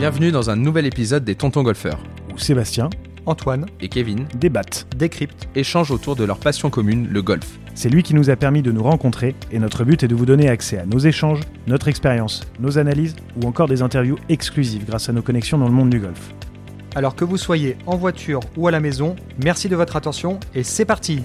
Bienvenue dans un nouvel épisode des Tontons Golfeurs, où Sébastien Antoine et Kevin débattent, décryptent, échangent autour de leur passion commune, le golf. C'est lui qui nous a permis de nous rencontrer et notre but est de vous donner accès à nos échanges, notre expérience, nos analyses ou encore des interviews exclusives grâce à nos connexions dans le monde du golf. Alors que vous soyez en voiture ou à la maison, merci de votre attention et c'est parti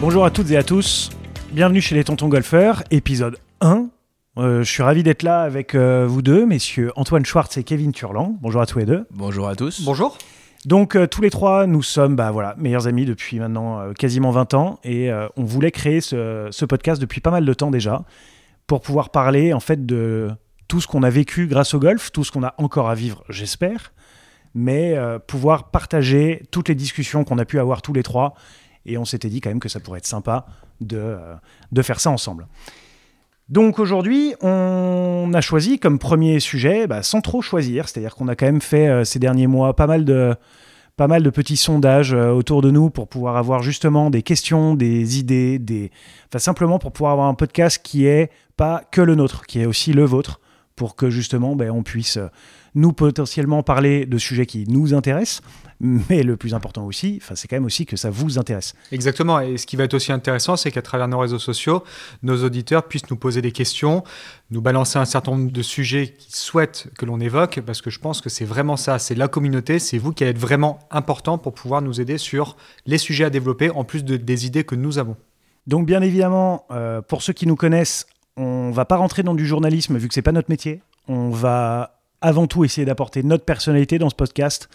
Bonjour à toutes et à tous, bienvenue chez les Tontons Golfeurs, épisode 1. Euh, je suis ravi d'être là avec euh, vous deux, messieurs Antoine Schwartz et Kevin Turlan. Bonjour à tous les deux. Bonjour à tous. Bonjour Donc euh, tous les trois, nous sommes bah, voilà, meilleurs amis depuis maintenant euh, quasiment 20 ans et euh, on voulait créer ce, ce podcast depuis pas mal de temps déjà pour pouvoir parler en fait de tout ce qu'on a vécu grâce au golf, tout ce qu'on a encore à vivre, j'espère, mais euh, pouvoir partager toutes les discussions qu'on a pu avoir tous les trois et on s'était dit quand même que ça pourrait être sympa de, euh, de faire ça ensemble. Donc aujourd'hui, on a choisi comme premier sujet, bah, sans trop choisir, c'est-à-dire qu'on a quand même fait euh, ces derniers mois pas mal de, petits sondages euh, autour de nous pour pouvoir avoir justement des questions, des idées, des... enfin simplement pour pouvoir avoir un podcast qui est pas que le nôtre, qui est aussi le vôtre, pour que justement ben, on puisse euh, nous potentiellement parler de sujets qui nous intéressent, mais le plus important aussi, c'est quand même aussi que ça vous intéresse. Exactement, et ce qui va être aussi intéressant, c'est qu'à travers nos réseaux sociaux, nos auditeurs puissent nous poser des questions, nous balancer un certain nombre de sujets qu'ils souhaitent que l'on évoque, parce que je pense que c'est vraiment ça, c'est la communauté, c'est vous qui allez être vraiment important pour pouvoir nous aider sur les sujets à développer, en plus de- des idées que nous avons. Donc bien évidemment, euh, pour ceux qui nous connaissent, on va pas rentrer dans du journalisme vu que c'est pas notre métier. On va avant tout essayer d'apporter notre personnalité dans ce podcast,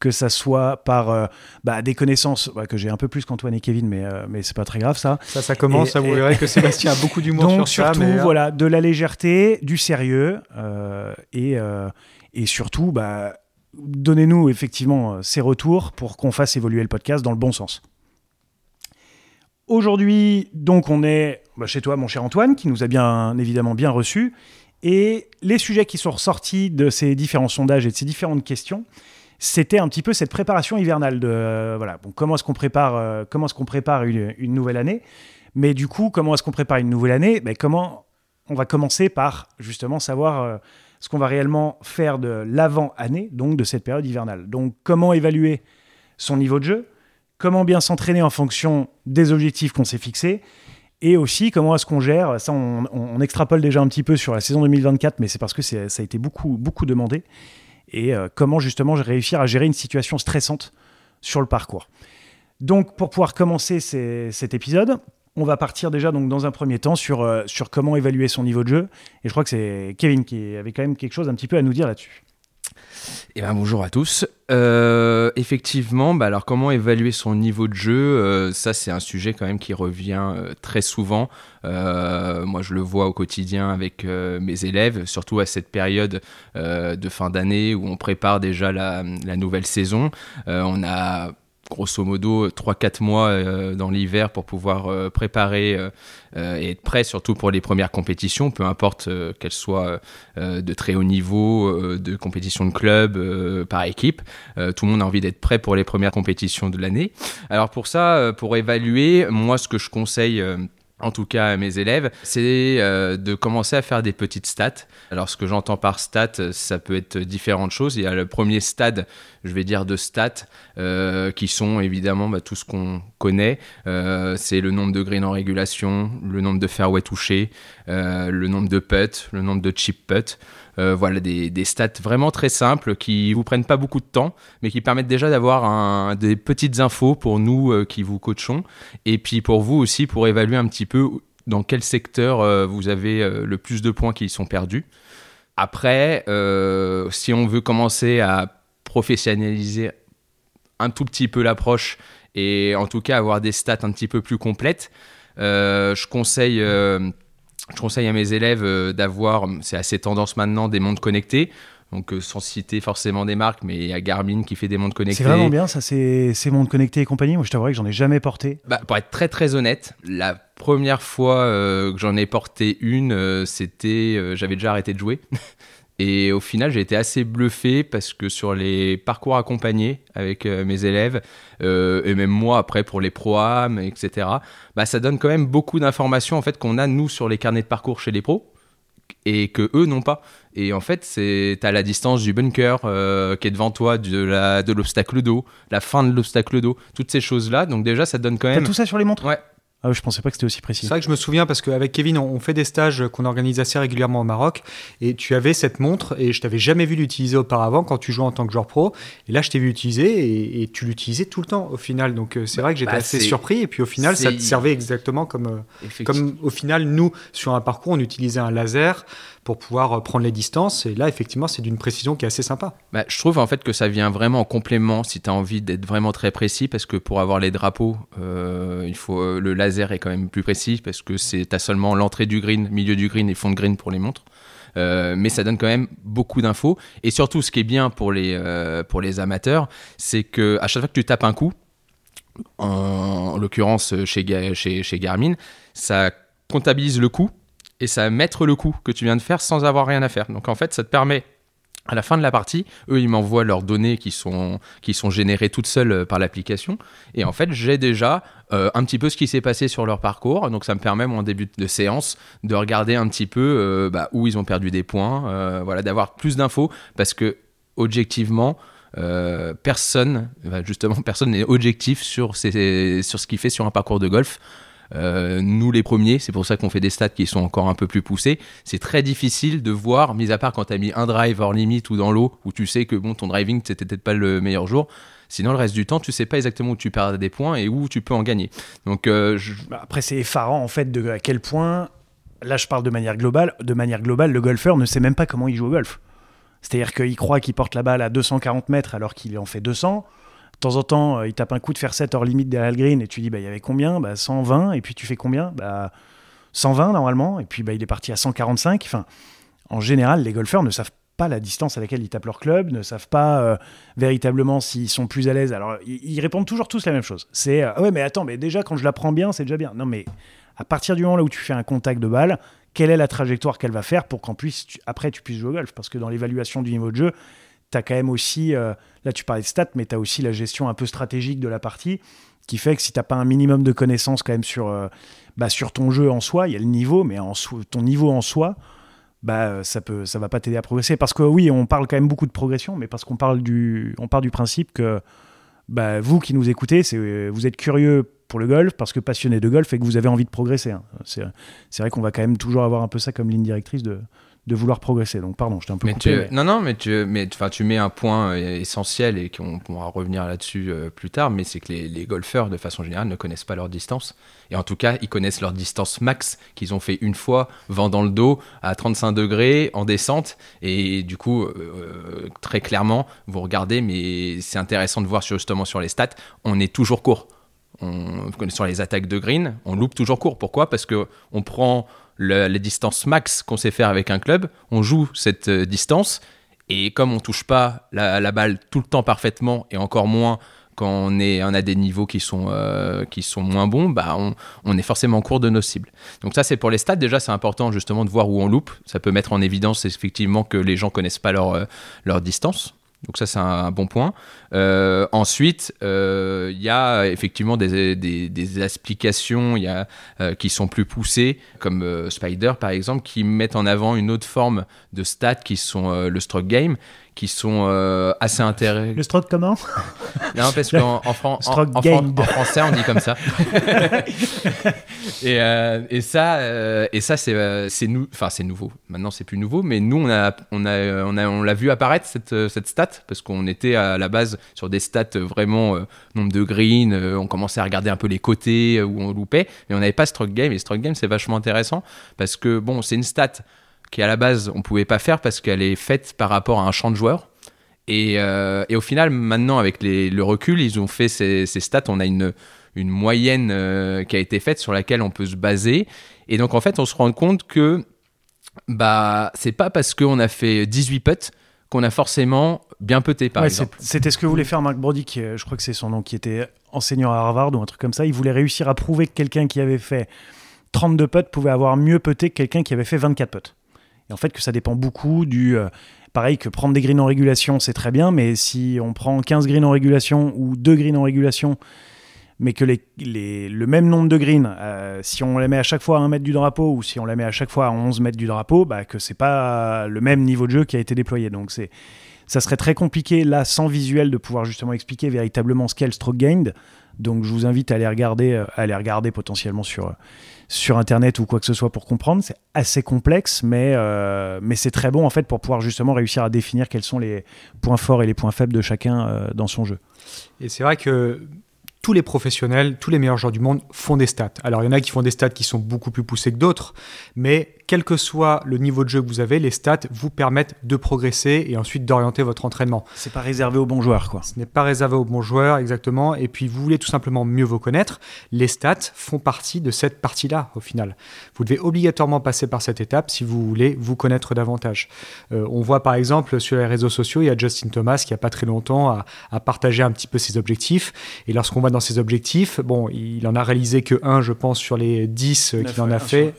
que ça soit par euh, bah, des connaissances que j'ai un peu plus qu'Antoine et Kevin, mais, euh, mais c'est pas très grave ça. Ça, ça commence, Et- ça, vous verrez que Sébastien a beaucoup d'humour Donc sur ça. surtout, mais, euh, voilà, de la légèreté, du sérieux euh, et, euh, et surtout, bah, donnez-nous effectivement ces retours pour qu'on fasse évoluer le podcast dans le bon sens. Aujourd'hui, donc, on est bah, chez toi, mon cher Antoine, qui nous a bien évidemment bien reçus. Et les sujets qui sont ressortis de ces différents sondages et de ces différentes questions, c'était un petit peu cette préparation hivernale de euh, voilà, comment est-ce qu'on prépare, euh, comment est-ce qu'on prépare une, nouvelle année? Mais du coup, comment est-ce qu'on prépare une nouvelle année? Ben, Comment on va commencer par justement savoir euh, ce qu'on va réellement faire de l'avant-année, donc de cette période hivernale? Donc, comment évaluer son niveau de jeu, comment bien s'entraîner en fonction des objectifs qu'on s'est fixés, et aussi comment est-ce qu'on gère, ça on, extrapole déjà un petit peu sur la saison 2024, mais c'est parce que ça a été beaucoup, beaucoup demandé, et euh, comment justement réussir à gérer une situation stressante sur le parcours. Donc pour pouvoir commencer cet épisode, on va partir déjà donc dans un premier temps sur, euh, sur comment évaluer son niveau de jeu, et je crois que c'est Kevin qui avait quand même quelque chose un petit peu à nous dire là-dessus. Eh ben, bonjour à tous. Euh, effectivement, bah, alors comment évaluer son niveau de jeu Euh, Ça, c'est un sujet quand même qui revient euh, très souvent. Moi, je le vois au quotidien avec mes élèves, surtout à cette période de fin d'année où on prépare déjà la, la nouvelle saison. On a grosso modo 3-4 mois euh, dans l'hiver pour pouvoir euh, préparer euh, et être prêt surtout pour les premières compétitions, peu importe qu'elles soient de très haut niveau, de compétition de club, par équipe. Tout le monde a envie d'être prêt pour les premières compétitions de l'année. Alors pour ça, pour évaluer, moi ce que je conseille... en tout cas à mes élèves, c'est euh, de commencer à faire des petites stats. Alors ce que j'entends par stats, ça peut être différentes choses. Il y a le premier stade, je vais dire de stats, euh, qui sont évidemment bah, tout ce qu'on connaît. Euh, c'est le nombre de greens en régulation, le nombre de fairway touchés, le nombre de putts, le nombre de chip putts. Euh, voilà des, des stats vraiment très simples qui vous prennent pas beaucoup de temps, mais qui permettent déjà d'avoir des petites infos pour nous euh, qui vous coachons, et puis pour vous aussi pour évaluer un petit peu dans quel secteur euh, vous avez le plus de points qui sont perdus. Après, si on veut commencer à professionnaliser un tout petit peu l'approche et en tout cas avoir des stats un petit peu plus complètes, je conseille je conseille à mes élèves euh, d'avoir, c'est assez tendance maintenant, des montres connectées. Donc, euh, sans citer forcément des marques, mais il y a Garmin qui fait des montres connectées. C'est vraiment bien, ça, c'est ces mondes connectés et compagnie. Moi, je t'avouerais que j'en ai jamais porté. Bah, pour être très très honnête, la première fois euh, que j'en ai porté une, euh, c'était, euh, j'avais déjà arrêté de jouer. Et au final, j'ai été assez bluffé parce que sur les parcours accompagnés avec euh, mes élèves, euh, et même moi après pour les proams, etc., bah, ça donne quand même beaucoup d'informations en fait qu'on a nous sur les carnets de parcours chez les pros. et que eux n'ont pas. Et en fait, c'est à la distance du bunker euh, qui est devant toi, de la de l'obstacle d'eau, la fin de l'obstacle d'eau, toutes ces choses-là. Donc déjà, ça te donne quand T'as même. tout ça sur les montres? Ouais. Ah oui, je pensais pas que c'était aussi précis. C'est vrai que je me souviens parce qu'avec Kevin, on on fait des stages qu'on organise assez régulièrement au Maroc. Et tu avais cette montre et je t'avais jamais vu l'utiliser auparavant quand tu jouais en tant que joueur pro. Et là, je t'ai vu l'utiliser et, et tu l'utilisais tout le temps au final. Donc euh, c'est vrai que j'étais bah, assez surpris. Et puis au final, ça te servait exactement comme, euh, comme au final, nous, sur un parcours, on utilisait un laser pour pouvoir euh, prendre les distances. Et là, effectivement, c'est d'une précision qui est assez sympa. Bah, je trouve en fait que ça vient vraiment en complément si tu as envie d'être vraiment très précis parce que pour avoir les drapeaux, euh, euh, le laser est quand même plus précis parce que c'est as seulement l'entrée du green, milieu du green et fond de green pour les montres. Mais ça donne quand même beaucoup d'infos et surtout ce qui est bien pour les amateurs, c'est que à chaque fois que tu tapes un coup, en, en l'occurrence chez Garmin, ça comptabilise le coup et ça va mettre le coup que tu viens de faire sans avoir rien à faire. Donc en fait, ça te permet à la fin de la partie, eux, ils m'envoient leurs données qui sont, qui sont générées toutes seules euh, par l'application. Et en fait, j'ai déjà euh, un petit peu ce qui s'est passé sur leur parcours. Donc, ça me permet, moi, en début de séance, de regarder un petit peu euh, bah, où ils ont perdu des points, voilà, d'avoir plus d'infos. Parce que, objectivement, personne, bah, justement, personne n'est objectif sur, sur ce qu'il fait sur un parcours de golf. Euh, nous les premiers, c'est pour ça qu'on fait des stats qui sont encore un peu plus poussés. C'est très difficile de voir, mis à part quand tu as mis un drive hors limite ou dans l'eau, où tu sais que bon, ton driving c'était peut-être pas le meilleur jour. Sinon, le reste du temps, tu sais pas exactement où tu perds des points et où tu peux en gagner. Donc, euh, Bah, Après, c'est effarant en fait de à quel point, là je parle de manière globale, de manière globale, le golfeur ne sait même pas comment il joue au golf. C'est-à-dire qu'il croit qu'il porte la balle à 240 mètres alors qu'il en fait 200. De temps en temps, euh, il tape un coup de faire 7 hors limite derrière le green et tu dis, bah, il y avait combien? Bah, 120. Et puis tu fais combien? Bah, 120 normalement. Et puis bah, il est parti à 145. Enfin, en général, les golfeurs ne savent pas la distance à laquelle ils tapent leur club, ne savent pas euh, véritablement s'ils sont plus à l'aise. Alors, ils, répondent toujours tous la même chose. C'est euh, ouais, mais attends, mais déjà quand je la prends bien, c'est déjà bien. Non, mais à partir du moment là où tu fais un contact de balle, quelle est la trajectoire qu'elle va faire pour qu'en tu- après, tu puisses jouer au golf? Parce que dans l'évaluation du niveau de jeu, tu as quand même aussi, euh, là tu parlais de stats, mais tu as aussi la gestion un peu stratégique de la partie qui fait que si tu pas un minimum de connaissances quand même sur, euh, bah, sur ton jeu en soi, il y a le niveau, mais en ton niveau en soi, bah, euh, ça peut, ça va pas t'aider à progresser. Parce que oui, on parle quand même beaucoup de progression, mais parce qu'on parle du, on part du principe que bah, vous qui nous écoutez, vous êtes curieux pour le golf, parce que passionné de golf et que vous avez envie de progresser. hein. C'est vrai qu'on va quand même toujours avoir un peu ça comme ligne directrice de, de vouloir progresser. Donc pardon, je t'ai un peu mais coupé. tu, mais- non, non, mais tu, mais tu mets un point euh, essentiel et qu'on pourra revenir là-dessus euh, plus tard. Mais c'est que les, les golfeurs, de façon générale, ne connaissent pas leur distance. Et en tout cas, ils connaissent leur distance max qu'ils ont fait une fois, vent dans le dos, à 35 degrés, en descente. Et du coup, euh, très clairement, vous regardez, mais c'est intéressant de voir justement sur les stats, on est toujours court. On, sur les attaques de green, on loupe toujours court. Pourquoi? Parce que on prend le- les distances max qu'on sait faire avec un club, on joue cette euh, distance, et comme on touche pas la, la balle tout le temps parfaitement, et encore moins quand on, est, on a des niveaux qui sont, euh, qui sont moins bons, bah on, on est forcément en cours de nos cibles. Donc ça, c'est pour les stats. Déjà, c'est important justement de voir où on loupe. Ça peut mettre en évidence effectivement que les gens connaissent pas leur, euh, leur distance. Donc ça, c'est un, bon point. Euh, ensuite, euh, il y a effectivement des, des, des explications il y a, euh, qui sont plus poussées, comme Spider par exemple, qui mettent en avant une autre forme de stats qui sont le stroke game, qui sont euh, assez intéressants. Le stroke comment? Non, parce qu'en en, Fran- en- Stroke en Fran- gained. en français, on dit comme ça. et, euh, et ça, euh, et ça c'est c'est nou- nouveau. Maintenant, c'est plus nouveau, mais nous, on a, on a, on a, on l'a vu apparaître cette, cette stat parce qu'on était à la base sur des stats vraiment nombre de greens. on commençait à regarder un peu les côtés où on loupait, mais on n'avait pas stroke game. Et stroke game, c'est vachement intéressant parce que bon, c'est une stat qui à la base on pouvait pas faire parce qu'elle est faite par rapport à un champ de joueurs. Et, euh, et au final, maintenant, avec les- le recul, ils ont fait ces, ces stats. On a une, une moyenne euh, qui a été faite sur laquelle on peut se baser. Et donc, en fait, on se rend compte que bah, c'est pas parce qu'on a fait 18 putts qu'on a forcément bien puté, par Ouais, exemple. C'était ce que voulait faire Mark Brody, qui, euh, je crois que c'est son nom, qui était enseignant à Harvard ou un truc comme ça. Il voulait réussir à prouver que quelqu'un qui avait fait 32 putts pouvait avoir mieux puté que quelqu'un qui avait fait 24 putts. Et en fait, que ça dépend beaucoup du. euh, pareil que prendre des greens en régulation, c'est très bien, mais si on prend 15 greens en régulation ou 2 greens en régulation, mais que les, les- le même nombre de greens, euh, si on les met à chaque fois à 1 mètre du drapeau ou si on les met à chaque fois à 11 mètres du drapeau, bah, que c'est pas le même niveau de jeu qui a été déployé. Donc c'est ça serait très compliqué là sans visuel de pouvoir justement expliquer véritablement ce qu'est le stroke gained. Donc je vous invite à aller regarder, euh, à aller regarder potentiellement sur, sur internet ou quoi que ce soit pour comprendre. C'est assez complexe, mais, euh, mais c'est très bon en fait pour pouvoir justement réussir à définir quels sont les points forts et les points faibles de chacun euh, dans son jeu. Et c'est vrai que tous les professionnels, tous les meilleurs joueurs du monde font des stats. Alors il y en a qui font des stats qui sont beaucoup plus poussées que d'autres, mais quel que soit le niveau de jeu que vous avez, les stats vous permettent de progresser et ensuite d'orienter votre entraînement. C'est pas réservé aux bons joueurs quoi. Ce n'est pas réservé aux bons joueurs exactement, et puis vous voulez tout simplement mieux vous connaître, les stats font partie de cette partie-là au final. Vous devez obligatoirement passer par cette étape si vous voulez vous connaître davantage. Euh, on voit par exemple sur les réseaux sociaux, il y a Justin Thomas qui a pas très longtemps a, a partagé un petit peu ses objectifs, et lorsqu'on va dans ses objectifs, bon, il en a réalisé que un, je pense, sur les 10 qu'il en a fait.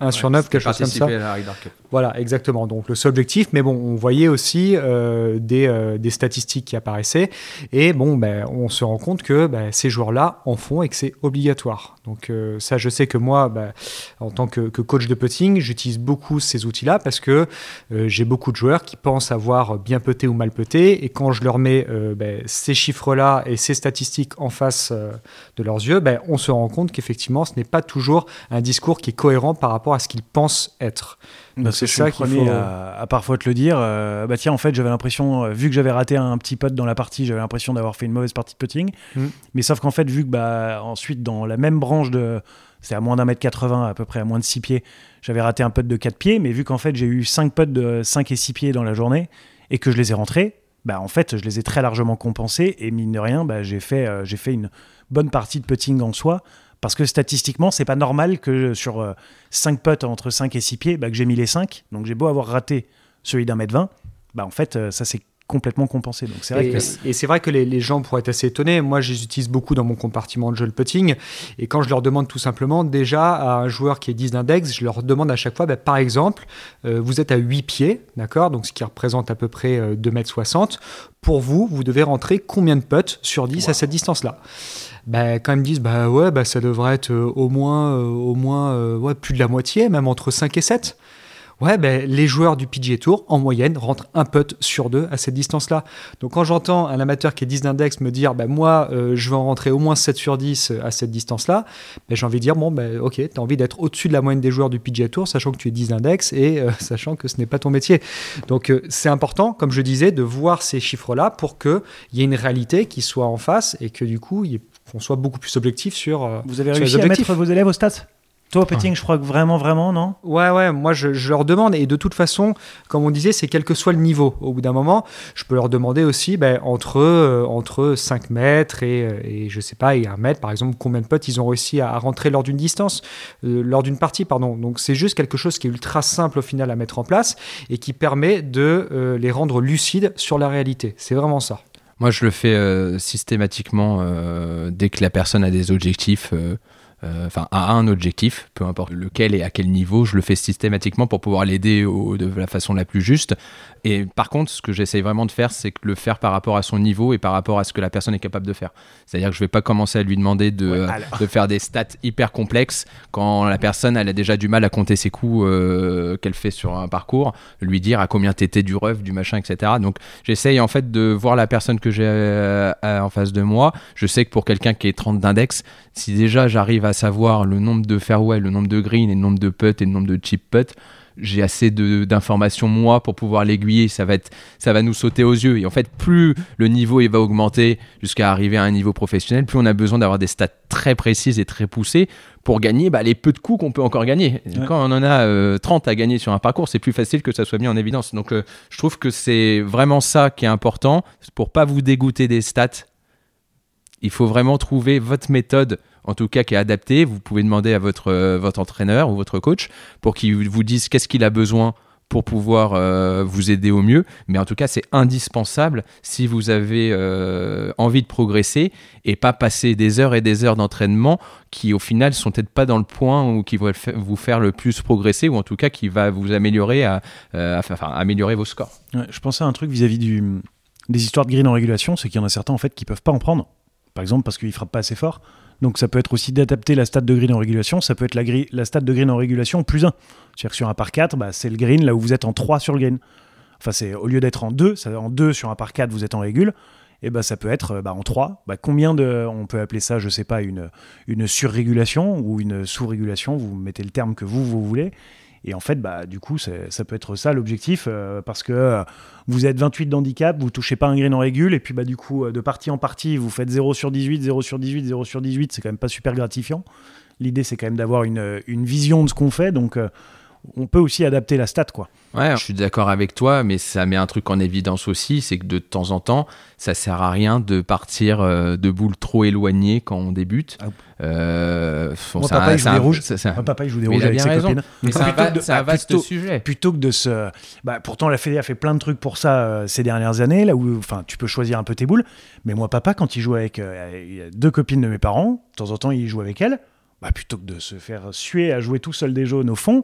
1 sur 9, quelque chose comme ça. Participer à la Ryder Cup. Voilà, exactement. Donc le seul objectif, mais bon, on voyait aussi euh, des, euh, des statistiques qui apparaissaient, et bon, ben, on se rend compte que ben, ces joueurs-là en font et que c'est obligatoire. Donc euh, ça, je sais que moi, ben, en tant que, que coach de putting, j'utilise beaucoup ces outils-là parce que euh, j'ai beaucoup de joueurs qui pensent avoir bien puté ou mal puté, et quand je leur mets euh, ben, ces chiffres-là et ces statistiques en face de leurs yeux, ben, on se rend compte qu'effectivement, ce n'est pas toujours un discours qui est cohérent par rapport à ce qu'ils pensent être. Bah, Donc, c'est ça qu'il faut à, à parfois te le dire. euh, bah tiens, en fait, j'avais l'impression, vu que j'avais raté un petit putt dans la partie, j'avais l'impression d'avoir fait une mauvaise partie de putting. Mm. Mais sauf qu'en fait, vu que bah ensuite dans la même branche de, c'est à moins d'un mètre 80, à peu près à moins de 6 pieds, j'avais raté un putt de 4 pieds. Mais vu qu'en fait j'ai eu 5 putts de 5 et 6 pieds dans la journée et que je les ai rentrés, bah en fait je les ai très largement compensés et mine de rien, bah j'ai fait, euh, j'ai fait une bonne partie de putting en soi. Parce que statistiquement, c'est pas normal que sur euh, 5 putts entre 5 et 6 pieds, bah, que j'ai mis les 5. Donc j'ai beau avoir raté celui d'un mètre 20, bah, en fait, euh, ça s'est complètement compensé. Donc c'est vrai Et, que et c'est vrai que les, les gens pourraient être assez étonnés. Moi, je les utilise beaucoup dans mon compartiment de jeu le putting. Et quand je leur demande tout simplement, déjà, à un joueur qui est 10 d'index, je leur demande à chaque fois, bah, par exemple, euh, vous êtes à 8 pieds, d'accord? Donc ce qui représente à peu près euh, 2m60. Pour vous, vous devez rentrer combien de putts sur 10 à cette distance-là? Bah, quand ils me disent bah ouais bah ça devrait être euh, au moins euh, au moins euh, ouais, plus de la moitié même entre 5 et 7 Ouais, ben, les joueurs du PGA Tour, en moyenne, rentrent un putt sur deux à cette distance-là. Donc, quand j'entends un amateur qui est 10 d'index me dire, ben, moi, euh, je vais en rentrer au moins 7 sur 10 à cette distance-là, ben, j'ai envie de dire, bon, ben, ok, tu as envie d'être au-dessus de la moyenne des joueurs du PGA Tour, sachant que tu es 10 d'index et euh, sachant que ce n'est pas ton métier. Donc, euh, c'est important, comme je disais, de voir ces chiffres-là pour qu'il y ait une réalité qui soit en face et que du coup, qu'on soit beaucoup plus objectif sur. euh, vous avez sur les réussi à mettre vos élèves au stats Toi, au putting, je crois que vraiment, vraiment, non? Ouais, ouais, moi je, je leur demande, et de toute façon, comme on disait, c'est quel que soit le niveau. Au bout d'un moment, je peux leur demander aussi ben, entre, euh, entre 5 mètres et, euh, et je sais pas, et 1 mètre, par exemple, combien de potes ils ont réussi à, à rentrer lors d'une distance, euh, lors d'une partie, pardon. Donc c'est juste quelque chose qui est ultra simple au final à mettre en place et qui permet de euh, les rendre lucides sur la réalité. C'est vraiment ça. Moi, je le fais euh, systématiquement euh, dès que la personne a des objectifs. Euh, Enfin, a un objectif, peu importe lequel et à quel niveau, je le fais systématiquement pour pouvoir l'aider de la façon la plus juste. Et par contre, ce que j'essaye vraiment de faire, c'est le faire par rapport à son niveau et par rapport à ce que la personne est capable de faire. C'est-à-dire que je vais pas commencer à lui demander de, Ouais, euh, alors. de faire des stats hyper complexes quand la personne elle a déjà du mal à compter ses coups euh, qu'elle fait sur un parcours, lui dire à combien t'étais du rough, du machin, etc. Donc j'essaye en fait de voir la personne que j'ai euh, en face de moi. Je sais que pour quelqu'un qui est 30 d'index, si déjà j'arrive à savoir le nombre de fairway, le nombre de green et le nombre de putts et le nombre de chip putts, j'ai assez d'informations moi pour pouvoir l'aiguiller. Ça va être, ça va nous sauter aux yeux. Et en fait, plus le niveau il va augmenter jusqu'à arriver à un niveau professionnel, plus on a besoin d'avoir des stats très précises et très poussées pour gagner bah, les peu de coups qu'on peut encore gagner. Ouais. Quand on en a euh, 30 à gagner sur un parcours, c'est plus facile que ça soit mis en évidence. Donc, euh, je trouve que c'est vraiment ça qui est important pour pas vous dégoûter des stats. Il faut vraiment trouver votre méthode, en tout cas qui est adaptée. Vous pouvez demander à votre, euh, votre entraîneur ou votre coach pour qu'il vous dise qu'est-ce qu'il a besoin pour pouvoir euh, vous aider au mieux. Mais en tout cas, c'est indispensable si vous avez euh, envie de progresser et pas passer des heures et des heures d'entraînement qui, au final, sont peut-être pas dans le point ou qui vont vous faire le plus progresser ou en tout cas qui va vous améliorer à, améliorer vos scores. Je pensais à un truc vis-à-vis des histoires de green en régulation, c'est qu'il y en a certains en fait qui peuvent pas en prendre par exemple parce qu'il frappe pas assez fort. Donc ça peut être aussi d'adapter la stat de green en régulation, ça peut être la, la stat de green en régulation plus 1. C'est-à-dire que sur un par 4, bah, c'est le green là où vous êtes en 3 sur le green. Enfin, c'est au lieu d'être en 2, ça, en 2 sur un par 4, vous êtes en régule, et bah, ça peut être euh, bah, en 3. Bah, combien de. On peut appeler ça, je sais pas, une, une surrégulation ou une sous-régulation, vous mettez le terme que vous, vous voulez. Et en fait, bah, du coup, ça peut être ça l'objectif, euh, parce que euh, vous êtes 28 d'handicap, vous touchez pas un green en régule, et puis bah, du coup, euh, de partie en partie, vous faites 0 sur 18, 0 sur 18, 0 sur 18, c'est quand même pas super gratifiant. L'idée, c'est quand même d'avoir une, une vision de ce qu'on fait, donc on peut aussi adapter la stat, quoi. Ouais, je suis d'accord avec toi, mais ça met un truc en évidence aussi, c'est que de temps en temps, ça sert à rien de partir euh, de boules trop éloignées quand on débute. Ah. Euh, bon, Moi, c'est un- papa, il joue des rouges. Moi, papa, il joue des rouges avec ses raison. copines. Mais c'est un, Plutôt va- que de- c'est un ah, vaste plutôt- sujet. plutôt que de se. Bah, pourtant, la Fédé a fait plein de trucs pour ça euh, ces dernières années, là où enfin, tu peux choisir un peu tes boules. Mais moi, papa, quand il joue avec euh, deux copines de mes parents, de temps en temps, il joue avec elles. Bah, plutôt que de se faire suer à jouer tout seul des jaunes au fond,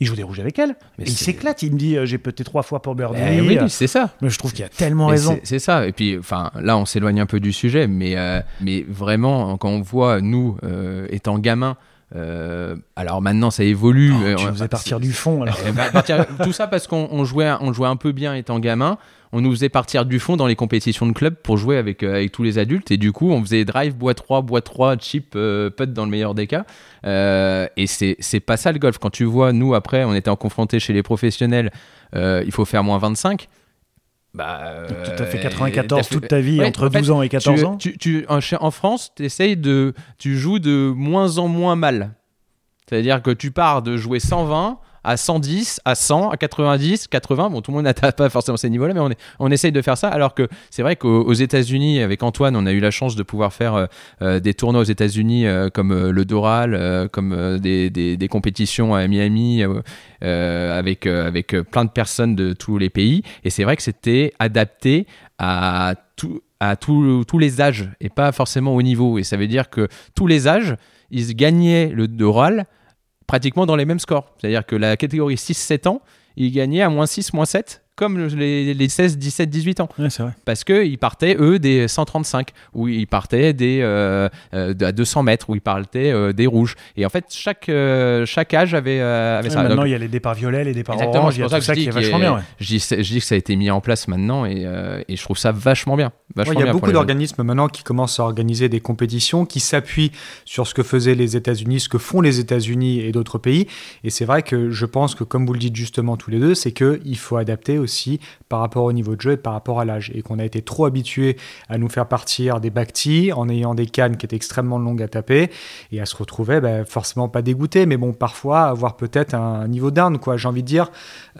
il joue des rouges avec. Mais Et il s'éclate. Il me dit euh, j'ai peut-être trois fois pour Birdie. Eh oui, c'est ça. mais je trouve qu'il a tellement Mais raison. c'est- ça. Et puis, enfin, là, on s'éloigne un peu du sujet, mais, euh, mais vraiment, quand on voit, nous, euh, étant gamins, euh, alors maintenant, ça évolue. Oh, tu on- faisais partir du fond. alors. Eh ben, tout ça parce qu'on on jouait, on jouait un peu bien étant gamin. On nous faisait partir du fond dans les compétitions de club pour jouer avec, euh, avec tous les adultes. Et du coup, on faisait drive, bois 3, bois 3, chip, euh, putt dans le meilleur des cas. Euh, et c'est pas ça le golf. Quand tu vois, nous, après, on était en confronté chez les professionnels, euh, il faut faire moins 25. Bah, Donc, tu as fait 94 t'as fait- toute ta vie, Ouais, entre en fait, 12 ans et 14 tu, ans. tu- en France, essayes de, tu joues de moins en moins mal. C'est-à-dire que tu pars de jouer 120 à 110, à 100, à 90, 80. Bon, tout le monde n'atteint pas forcément ces niveaux-là, mais on, essaye de faire ça. Alors que c'est vrai qu'aux aux États-Unis, avec Antoine, on a eu la chance de pouvoir faire euh, euh, des tournois aux États-Unis euh, comme le Doral, comme des, compétitions à Miami, avec, avec plein de personnes de tous les pays. Et c'est vrai que c'était adapté à tout à tous tous les âges et pas forcément au niveau. Et ça veut dire que tous les âges, ils gagnaient le Doral pratiquement dans les mêmes scores. C'est-à-dire que la catégorie 6-7 ans, ils gagnaient à moins 6, moins 7, comme le- les, les 16, 17, 18 ans. Ouais, c'est vrai. Parce qu'ils partaient, eux, des 135, ou ils partaient des, euh, euh, à 200 mètres, ou ils partaient euh, des rouges. Et en fait, chaque, euh, chaque âge avait, euh, avait Ouais, ça. maintenant, Donc, il y a les départs violets, les départs Exactement, orange, il y a tout ça qui est vachement bien. ouais. je dis, je dis que ça a été mis en place maintenant et, euh, et je trouve ça vachement bien. Vachement il y a bien beaucoup d'organismes maintenant qui commencent à organiser des compétitions qui s'appuient sur ce que faisaient les États-Unis, ce que font les États-Unis et d'autres pays. Et c'est vrai que je pense que, comme vous le dites justement tous les deux, c'est qu'il faut adapter aussi par rapport au niveau de jeu et par rapport à l'âge. Et qu'on a été trop habitué à nous faire partir des bactis en ayant des cannes qui étaient extrêmement longues à taper et à se retrouver ben, forcément pas dégoûté, mais bon, parfois avoir peut-être un niveau down, quoi. J'ai envie de dire.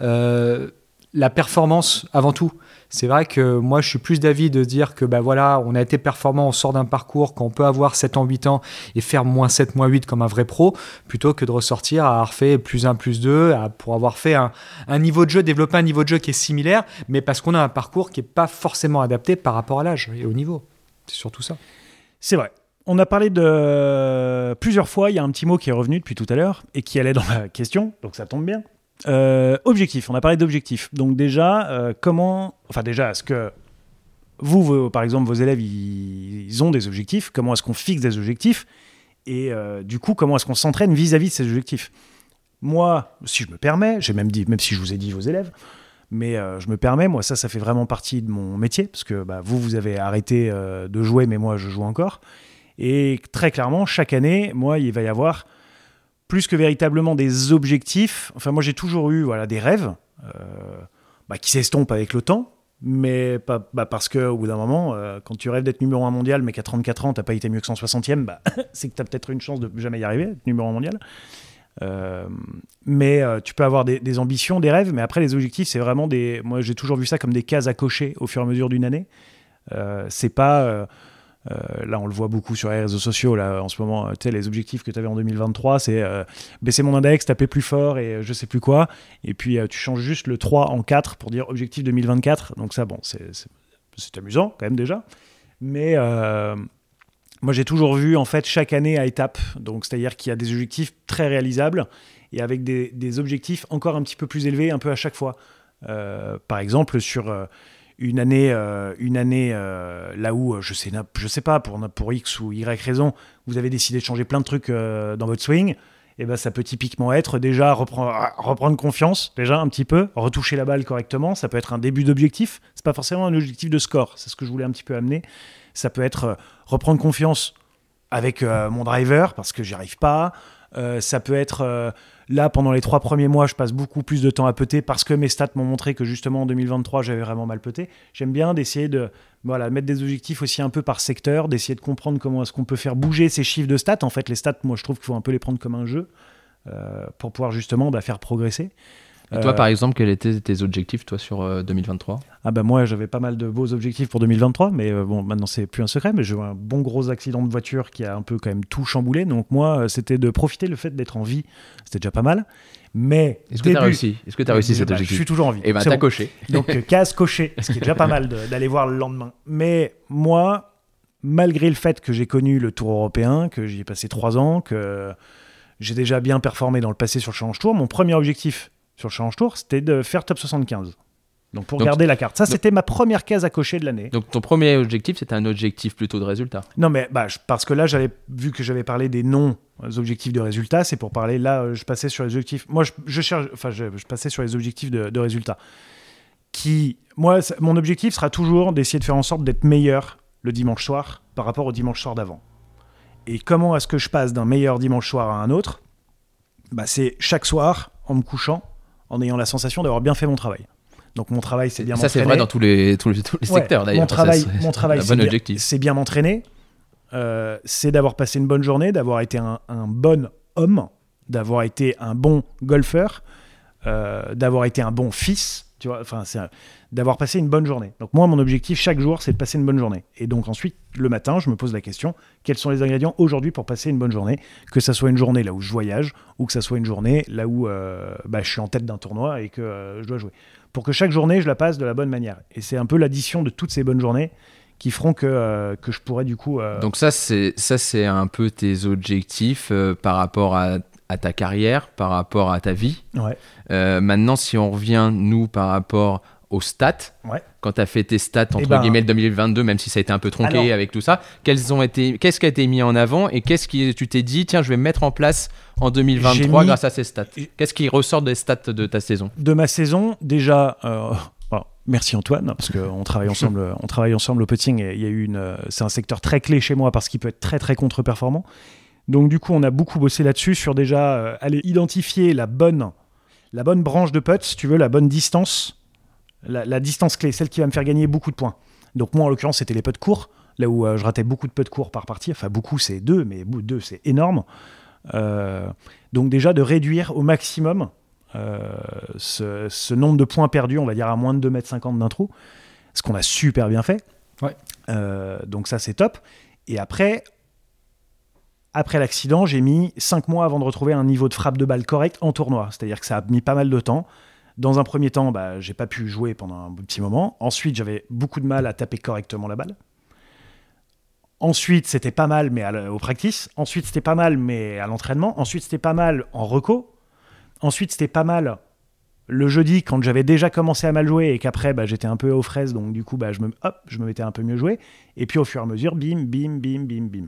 euh, la performance avant tout. C'est vrai que moi, je suis plus d'avis de dire que bah voilà, on a été performant, on sort d'un parcours qu'on peut avoir 7 ans, 8 ans et faire moins 7, moins 8 comme un vrai pro, plutôt que de ressortir à avoir fait plus 1, plus 2, à- pour avoir fait un, un niveau de jeu, développer un niveau de jeu qui est similaire, mais parce qu'on a un parcours qui n'est pas forcément adapté par rapport à l'âge et au niveau. C'est surtout ça. C'est vrai. On a parlé de plusieurs fois, il y a un petit mot qui est revenu depuis tout à l'heure et qui allait dans la question, donc ça tombe bien. Euh, objectif, on a parlé d'objectif. Donc déjà, euh, comment... Enfin déjà, est-ce que vous, par exemple, vos élèves, ils, ont des objectifs Comment est-ce qu'on fixe des objectifs Et euh, du coup, comment est-ce qu'on s'entraîne vis-à-vis de ces objectifs? Moi, si je me permets, j'ai même dit, même si je vous ai dit vos élèves, mais je me permets, moi ça, ça fait vraiment partie de mon métier, parce que bah, vous, vous avez arrêté de jouer, mais moi, je joue encore. Et très clairement, chaque année, moi, il va y avoir plus que véritablement des objectifs. Enfin, moi, j'ai toujours eu voilà, des rêves euh, bah, qui s'estompent avec le temps, mais pas, bah, parce qu'au bout d'un moment, euh, quand tu rêves d'être numéro un mondial, mais qu'à 34 ans, t'as pas été mieux que 160e, bah, c'est que tu as peut-être une chance de jamais y arriver, être numéro un mondial. Euh, mais tu peux avoir des, des ambitions, des rêves, mais après les objectifs, c'est vraiment des. Moi, j'ai toujours vu ça comme des cases à cocher au fur et à mesure d'une année. C'est pas. Euh, là, on le voit beaucoup sur les réseaux sociaux. Là, en ce moment, euh, tu sais, les objectifs que tu avais en 2023, c'est euh, baisser mon index, taper plus fort et je sais plus quoi. Et puis, tu changes juste le 3 en 4 pour dire objectif 2024. Donc, ça, bon, c'est- amusant quand même déjà. Mais moi, j'ai toujours vu, en fait, chaque année à étape. Donc, c'est-à-dire qu'il y a des objectifs très réalisables et avec des, objectifs encore un petit peu plus élevés un peu à chaque fois. Par exemple, sur une année, euh, une année euh, là où, euh, je sais, sais pas, pour, X ou Y raison, vous avez décidé de changer plein de trucs dans votre swing, et eh ben ça peut typiquement être déjà reprendre, reprendre confiance, déjà un petit peu, retoucher la balle correctement. Ça peut être un début d'objectif. C'est pas forcément un objectif de score. C'est ce que je voulais un petit peu amener. Ça peut être reprendre confiance avec mon driver parce que j'y arrive pas. ça peut être Là, pendant les trois premiers mois, je passe beaucoup plus de temps à peter parce que mes stats m'ont montré que justement en 2023, j'avais vraiment mal peté. J'aime bien d'essayer de voilà, mettre des objectifs aussi un peu par secteur, d'essayer de comprendre comment est-ce qu'on peut faire bouger ces chiffres de stats. En fait, les stats, moi, je trouve qu'il faut un peu les prendre comme un jeu euh, pour pouvoir justement bah, faire progresser. Et toi, par exemple, quels étaient tes objectifs, toi, sur 2023 euh, Ah ben moi, j'avais pas mal de beaux objectifs pour 2023, mais euh, bon, maintenant c'est plus un secret. Mais j'ai eu un bon gros accident de voiture qui a un peu quand même tout chamboulé. Donc moi, euh, c'était de profiter le fait d'être en vie. C'était déjà pas mal. Mais est-ce que tu as réussi? Est-ce que tu as réussi cet objectif? Je suis toujours en vie. Et eh ben t'as coché. Donc case coché, ce qui est déjà pas mal d'aller voir le lendemain. Mais moi, malgré le fait que j'ai connu le Tour européen, que j'y ai passé trois ans, que j'ai déjà bien performé dans le passé sur le Challenge Tour, mon premier objectif sur le Challenge Tour, c'était de faire top 75. Donc pour garder la carte. Ça, c'était ma première case à cocher de l'année. Donc ton premier objectif, c'était un objectif plutôt de résultat Non, mais bah, parce que là, j'avais vu que j'avais parlé des non-objectifs de résultat, c'est pour parler, là, euh, je passais sur les objectifs. Moi, je, cherche, enfin, je, passais sur les objectifs de, de résultat. Qui, moi, mon objectif sera toujours d'essayer de faire en sorte d'être meilleur le dimanche soir par rapport au dimanche soir d'avant. Et comment est-ce que je passe d'un meilleur dimanche soir à un autre? Bah, C'est chaque soir, en me couchant, en ayant la sensation d'avoir bien fait mon travail. Donc mon travail, c'est bien Ça, c'est vrai dans tous les, tous les, secteurs d'ailleurs. Mon travail, mon travail c'est bien, m'entraîner, euh, c'est d'avoir passé une bonne journée, d'avoir été un, bon homme, d'avoir été un bon golfeur, euh, d'avoir été un bon fils, tu vois, enfin, c'est d'avoir passé une bonne journée. Donc moi, mon objectif chaque jour, c'est de passer une bonne journée. Et donc ensuite, le matin, je me pose la question, quels sont les ingrédients aujourd'hui pour passer une bonne journée? Que ça soit une journée là où je voyage, ou que ça soit une journée là où euh, bah, je suis en tête d'un tournoi et que euh, je dois jouer. Pour que chaque journée, je la passe de la bonne manière. Et c'est un peu l'addition de toutes ces bonnes journées qui feront que, euh, que je pourrais du coup... Donc ça, c'est ça c'est un peu tes objectifs par rapport à à ta carrière, par rapport à ta vie. Ouais. Euh, maintenant, si on revient, nous, par rapport aux stats, ouais. quand tu as fait tes stats entre eh ben, guillemets 2022, même si ça a été un peu tronqué avec tout ça, quelles ont été, qu'est-ce qui a été mis en avant et qu'est-ce que tu t'es dit, tiens, je vais mettre en place en 2023 grâce à ces stats? Qu'est-ce qui ressort des stats de ta saison? De ma saison, déjà. Euh, merci Antoine, parce qu'on travaille ensemble, on travaille ensemble au putting et il y a eu une, c'est un secteur très clé chez moi parce qu'il peut être très très contre-performant. Donc du coup, on a beaucoup bossé là-dessus sur déjà euh, aller identifier la bonne, la bonne branche de putt, si tu veux, la bonne distance, la, distance clé, celle qui va me faire gagner beaucoup de points. Donc moi, en l'occurrence, c'était les putts courts, là où euh, je ratais beaucoup de putts courts par partie. Enfin, beaucoup, c'est deux, mais deux, c'est énorme. Euh, donc déjà, de réduire au maximum ce, nombre de points perdus, on va dire à moins de 2,50 m d'un trou, ce qu'on a super bien fait. Ouais. donc ça, c'est top. Et après, après l'accident, j'ai mis 5 mois avant de retrouver un niveau de frappe de balle correct en tournoi. C'est-à-dire que ça a mis pas mal de temps. Dans un premier temps, bah, j'ai pas pu jouer pendant un petit moment. Ensuite, j'avais beaucoup de mal à taper correctement la balle. Ensuite, c'était pas mal, mais au practice. Ensuite, c'était pas mal, mais à l'entraînement. Ensuite, c'était pas mal en reco. Ensuite, c'était pas mal le jeudi quand j'avais déjà commencé à mal jouer et qu'après bah, j'étais un peu aux fraises, donc du coup bah, je, me, hop, je me mettais un peu mieux jouer. Et puis au fur et à mesure, bim, bim, bim, bim, bim.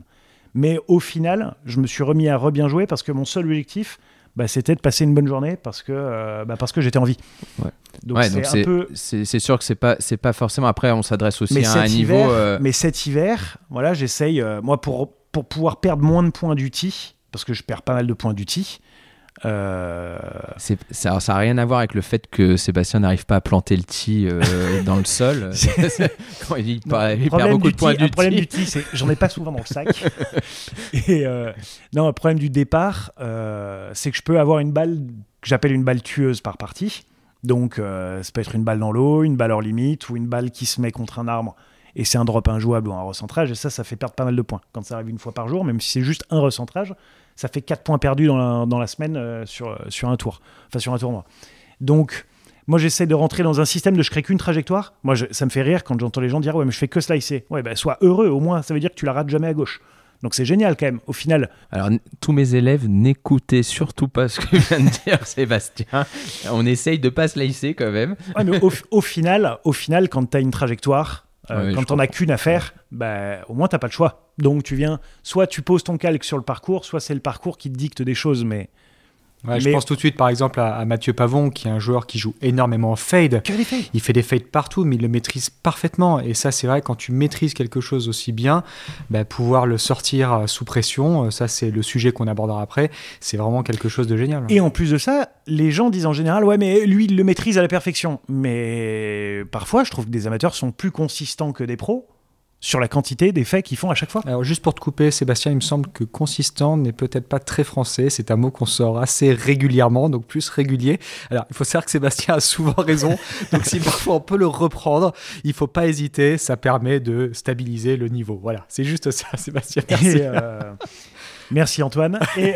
Mais au final, je me suis remis à re-bien jouer parce que mon seul objectif, bah, c'était de passer une bonne journée parce que, euh, bah, parce que j'étais en vie. Ouais. Donc c'est peu... sûr que c'est pas c'est pas forcément après on s'adresse aussi à un niveau. Euh, mais cet hiver, voilà, j'essaye euh, moi pour pour pouvoir perdre moins de points d'UTI parce que je perds pas mal de points d'UTI. Euh... Ça n'a rien à voir avec le fait que Sébastien n'arrive pas à planter le tee euh, dans le sol. Quand il, perd beaucoup de points du Le problème du tee, c'est j'en ai pas souvent dans le sac. Et euh, non, le problème du départ, c'est que je peux avoir une balle que j'appelle une balle tueuse par partie. Donc, ça peut être une balle dans l'eau, une balle hors limite ou une balle qui se met contre un arbre et c'est un drop injouable ou un recentrage. Et ça, ça fait perdre pas mal de points. Quand ça arrive une fois par jour, même si c'est juste un recentrage, ça fait 4 points perdus dans la, dans la semaine euh, sur, euh, sur un tour, enfin sur un tournoi. Donc, moi, j'essaie de rentrer dans un système de je crée qu'une trajectoire. Moi, ça me fait rire quand j'entends les gens dire Ouais, mais je fais que slicer. Ouais, bah, sois heureux, au moins, ça veut dire que tu la rates jamais à gauche. Donc c'est génial quand même. Au final, Alors, tous mes élèves, n'écoutez surtout pas ce que vient de dire Sébastien. On essaye de pas se laisser quand même. Ouais, mais au, au final, au final, quand tu as une trajectoire, euh, Ouais, quand t'en as qu'une à faire, bah, au moins t'as pas le choix. Donc tu viens, soit tu poses ton calque sur le parcours, soit c'est le parcours qui te dicte des choses. Mais Ouais, Je pense tout de suite, par exemple, à, à Mathieu Pavon, qui est un joueur qui joue énormément en fade. que Il fait des fades partout, mais il le maîtrise parfaitement. Et ça, c'est vrai, quand tu maîtrises quelque chose aussi bien, bah, pouvoir le sortir euh, sous pression, euh, ça, c'est le sujet qu'on abordera après. C'est vraiment quelque chose de génial. Et en plus de ça, les gens disent en général, ouais, mais lui, il le maîtrise à la perfection. Mais parfois, je trouve que des amateurs sont plus consistants que des pros sur la quantité des faits qu'ils font à chaque fois. Alors, juste pour te couper, Sébastien, il me semble que consistant n'est peut-être pas très français. C'est un mot qu'on sort assez régulièrement, donc plus régulier. Alors, il faut savoir que Sébastien a souvent raison. donc, si parfois on peut le reprendre, il faut pas hésiter. Ça permet de stabiliser le niveau. Voilà, c'est juste ça, Sébastien. Merci. Et, euh, merci Antoine. Et,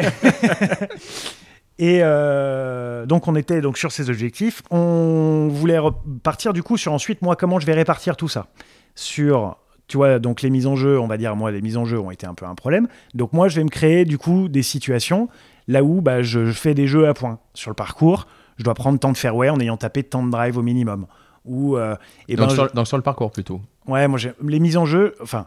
et, euh, donc on était donc sur ces objectifs. On voulait repartir du coup sur ensuite moi comment je vais répartir tout ça? Sur tu vois donc les mises en jeu. On va dire moi les mises en jeu ont été un peu un problème. Donc moi je vais me créer du coup des situations là où bah, je, je fais des jeux à points sur le parcours. Je dois prendre tant de fairway en ayant tapé tant de drive au minimum. Ou euh, et donc, ben, sur, donc sur le parcours plutôt. Ouais, moi, les mises en jeu, enfin,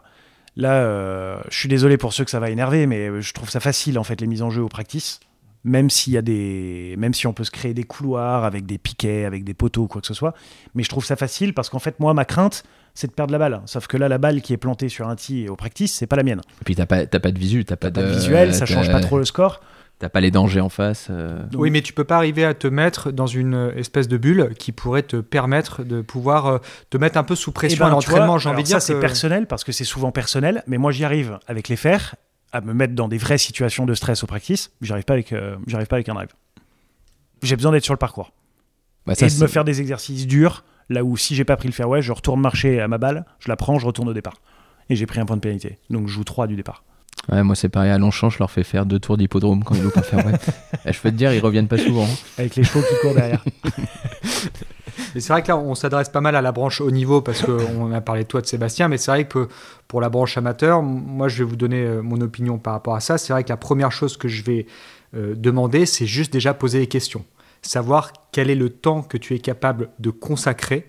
là, euh, je suis désolé pour ceux que ça va énerver, mais je trouve ça facile, en fait, les mises en jeu au practice. Même s'il y a des, même si on peut se créer des couloirs avec des piquets, avec des poteaux, quoi que ce soit. Mais je trouve ça facile parce qu'en fait, moi, ma crainte, c'est de perdre la balle. Sauf que là, la balle qui est plantée sur un tee au practice, c'est pas la mienne. Et puis t'as pas, t'as pas de visu, t'as pas, Pas de visuel, ça change pas trop le score. T'as pas les dangers en face. euh. Oui, mais tu peux pas arriver à te mettre dans une espèce de bulle qui pourrait te permettre de pouvoir euh, te mettre un peu sous Eh pression ben, à tu vois, l'entraînement. J'ai envie de dire ça, c'est personnel parce que c'est souvent personnel, mais moi, j'y arrive avec les fers à me mettre dans des vraies situations de stress au practice. J'arrive pas avec, euh, j'arrive pas avec un drive. J'ai besoin d'être sur le parcours. Bah, ça, et de me faire des exercices durs, là où si j'ai pas pris le fairway, je retourne marcher à ma balle, je la prends, je retourne au départ. Et j'ai pris un point de pénalité. Donc je joue 3 du départ. Ouais, moi c'est pareil à Longchamp, je leur fais faire deux tours d'hippodrome quand ils loupent un fairway. Et je peux te dire, ils reviennent pas souvent. hein. Avec les chevaux qui courent derrière. C'est vrai que là, on s'adresse pas mal à la branche haut niveau parce qu'on a parlé de toi, de Sébastien, mais c'est vrai que pour la branche amateur, moi, je vais vous donner euh, mon opinion par rapport à ça. C'est vrai que la première chose que je vais euh, demander, c'est juste déjà poser les questions. Savoir quel est le temps que tu es capable de consacrer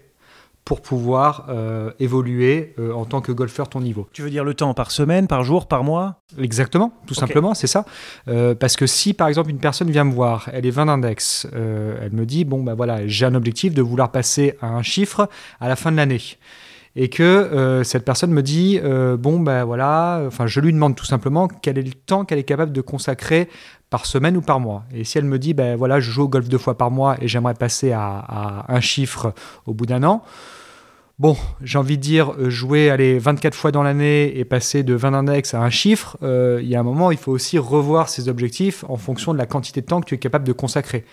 pour pouvoir euh, évoluer euh, en tant que golfeur ton niveau. tu veux dire le temps par semaine, par jour, par mois? Exactement, tout simplement, c'est ça. Euh, parce que si par exemple une personne vient me voir, elle est 20 d'index, elle me dit bon bah voilà, j'ai un objectif de vouloir passer à un chiffre à la fin de l'année. Et que euh, cette personne me dit euh, bon bah voilà, enfin je lui demande tout simplement quel est le temps qu'elle est capable de consacrer par semaine ou par mois. Et si elle me dit ben voilà, je joue au golf deux fois par mois et j'aimerais passer à, un chiffre au bout d'un an, Bon, j'ai envie de dire, euh, jouer allez, 24 fois dans l'année et passer de 20 index à un chiffre, il y a un moment, il faut aussi revoir ses objectifs en fonction de la quantité de temps que tu es capable de consacrer.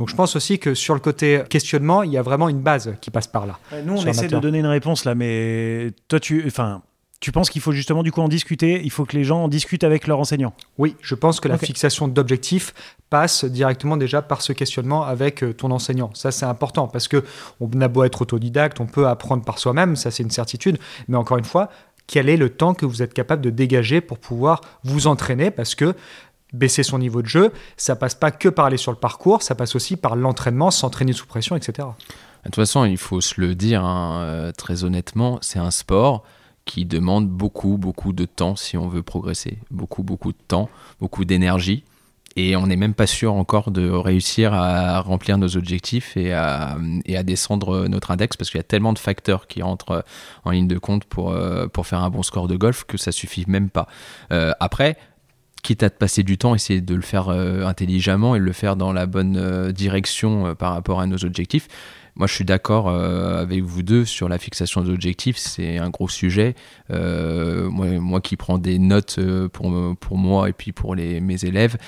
Donc je pense aussi que sur le côté questionnement, il y a vraiment une base qui passe par là. Nous, on essaie de donner une réponse là, mais toi, tu, enfin, tu penses qu'il faut justement du coup en discuter? Il faut que les gens en discutent avec leur enseignant. Oui, je pense que la fixation d'objectifs passe directement déjà par ce questionnement avec euh, ton enseignant. Ça, c'est important parce que on a beau être autodidacte, on peut apprendre par soi-même, ça c'est une certitude. Mais encore une fois, quel est le temps que vous êtes capable de dégager pour pouvoir vous entraîner? Parce que baisser son niveau de jeu, ça passe pas que par aller sur le parcours, ça passe aussi par l'entraînement, s'entraîner sous pression, etc. De toute façon, il faut se le dire hein, euh, très honnêtement, c'est un sport qui demande beaucoup, beaucoup de temps si on veut progresser. Beaucoup, beaucoup de temps, beaucoup d'énergie. Et on n'est même pas sûr encore de réussir à remplir nos objectifs et à, descendre notre index parce qu'il y a tellement de facteurs qui entrent en ligne de compte pour, euh, pour faire un bon score de golf que ça suffit même pas. Euh, après, quitte à te passer du temps, essayer de le faire euh, intelligemment et le faire dans la bonne euh, direction euh, par rapport à nos objectifs. Moi, je suis d'accord avec vous deux sur la fixation des objectifs. C'est un gros sujet. Moi, moi qui prends des notes pour, pour moi et puis pour les, mes élèves,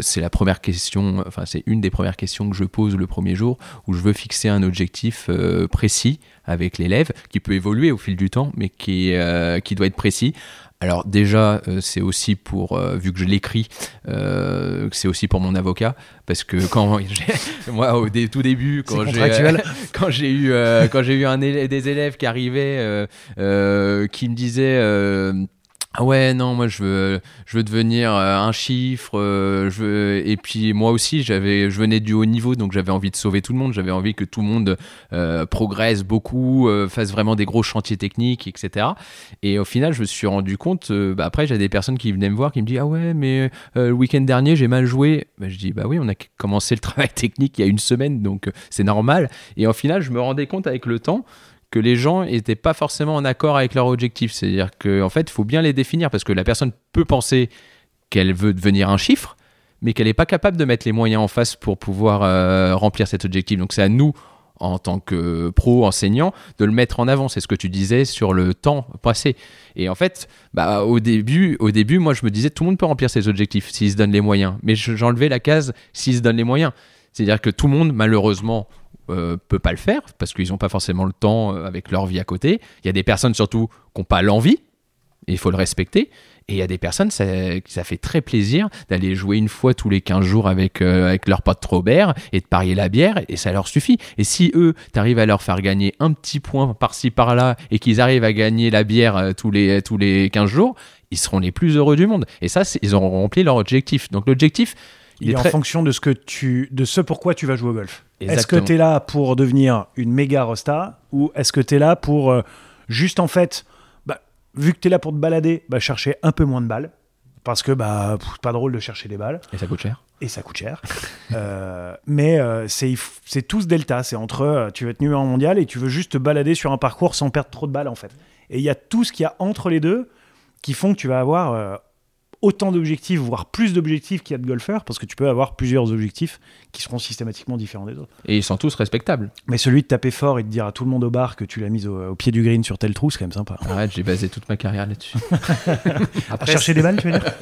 c'est la première question, enfin, c'est une des premières questions que je pose le premier jour où je veux fixer un objectif précis avec l'élève qui peut évoluer au fil du temps, mais qui, qui doit être précis. Alors déjà, euh, c'est aussi pour, euh, vu que je l'écris, euh, c'est aussi pour mon avocat, parce que quand moi au tout début, quand j'ai eu quand j'ai eu un des élèves qui arrivaient, qui me disaient ah ouais non moi je veux devenir euh, un chiffre euh, je et puis moi aussi j'avais je venais du haut niveau donc j'avais envie de sauver tout le monde. J'avais envie que tout le monde euh, progresse beaucoup fasse vraiment des gros chantiers techniques etc et au final je me suis rendu compte bah, après j'ai des personnes qui venaient me voir qui me disent ah ouais mais le week-end dernier j'ai mal joué. Bah, je dis bah oui on a commencé le travail technique il y a une semaine donc c'est normal. Et au final je me rendais compte avec le temps que les gens n'étaient pas forcément en accord avec leur objectif. C'est-à-dire qu'en en fait, il faut bien les définir parce que la personne peut penser qu'elle veut devenir un chiffre, mais qu'elle n'est pas capable de mettre les moyens en face pour pouvoir euh, remplir cet objectif. Donc c'est à nous, en tant que pro enseignant, de le mettre en avant. C'est ce que tu disais sur le temps passé. Et en fait, bah, au, début, au début, moi, je me disais, tout le monde peut remplir ses objectifs s'il se donne les moyens. Mais j'enlevais la case s'il se donne les moyens. C'est-à-dire que tout le monde, malheureusement, euh, peut pas le faire parce qu'ils n'ont pas forcément le temps euh, avec leur vie à côté. Il y a des personnes surtout qui n'ont pas l'envie, et il faut le respecter. Et il y a des personnes, ça, ça fait très plaisir d'aller jouer une fois tous les 15 jours avec, euh, avec leur pote Robert et de parier la bière, et ça leur suffit. Et si eux, tu arrives à leur faire gagner un petit point par-ci par-là, et qu'ils arrivent à gagner la bière tous, les, tous les 15 jours, ils seront les plus heureux du monde. Et ça, ils auront rempli leur objectif. Donc l'objectif, il, est, en fonction de ce, que tu, de ce pourquoi tu vas jouer au golf. Est-ce que tu es là pour devenir une méga rosta ou est-ce que tu es là pour euh, juste en fait, bah, vu que tu es là pour te balader, bah, chercher un peu moins de balles parce que bah pas drôle de chercher des balles. Et ça coûte cher. Et ça coûte cher. Euh, mais euh, c'est tout ce delta. C'est entre tu veux être numéro mondial et tu veux juste te balader sur un parcours sans perdre trop de balles en fait. Et il y a tout ce qu'il y a entre les deux qui font que tu vas avoir autant d'objectifs, voire plus d'objectifs qu'il y a de golfeurs, parce que tu peux avoir plusieurs objectifs qui seront systématiquement différents des autres. Et ils sont tous respectables. Mais celui de taper fort et de dire à tout le monde au bar que tu l'as mis au, pied du green sur tel trou, c'est quand même sympa. Arrête, j'ai basé toute ma carrière là-dessus. Après, chercher des balles, tu veux dire?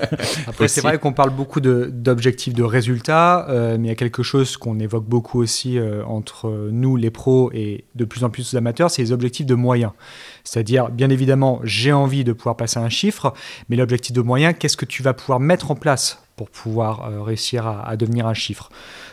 Après, c'est vrai qu'on parle beaucoup d'objectifs de, résultats, euh, mais il y a quelque chose qu'on évoque beaucoup aussi euh, entre nous, les pros, et de plus en plus les amateurs, c'est les objectifs de moyens. C'est-à-dire, bien évidemment, j'ai envie de pouvoir passer un chiffre, mais l'objectif de moyen, qu'est-ce que tu vas pouvoir mettre en place pour pouvoir euh, réussir à, devenir un chiffre.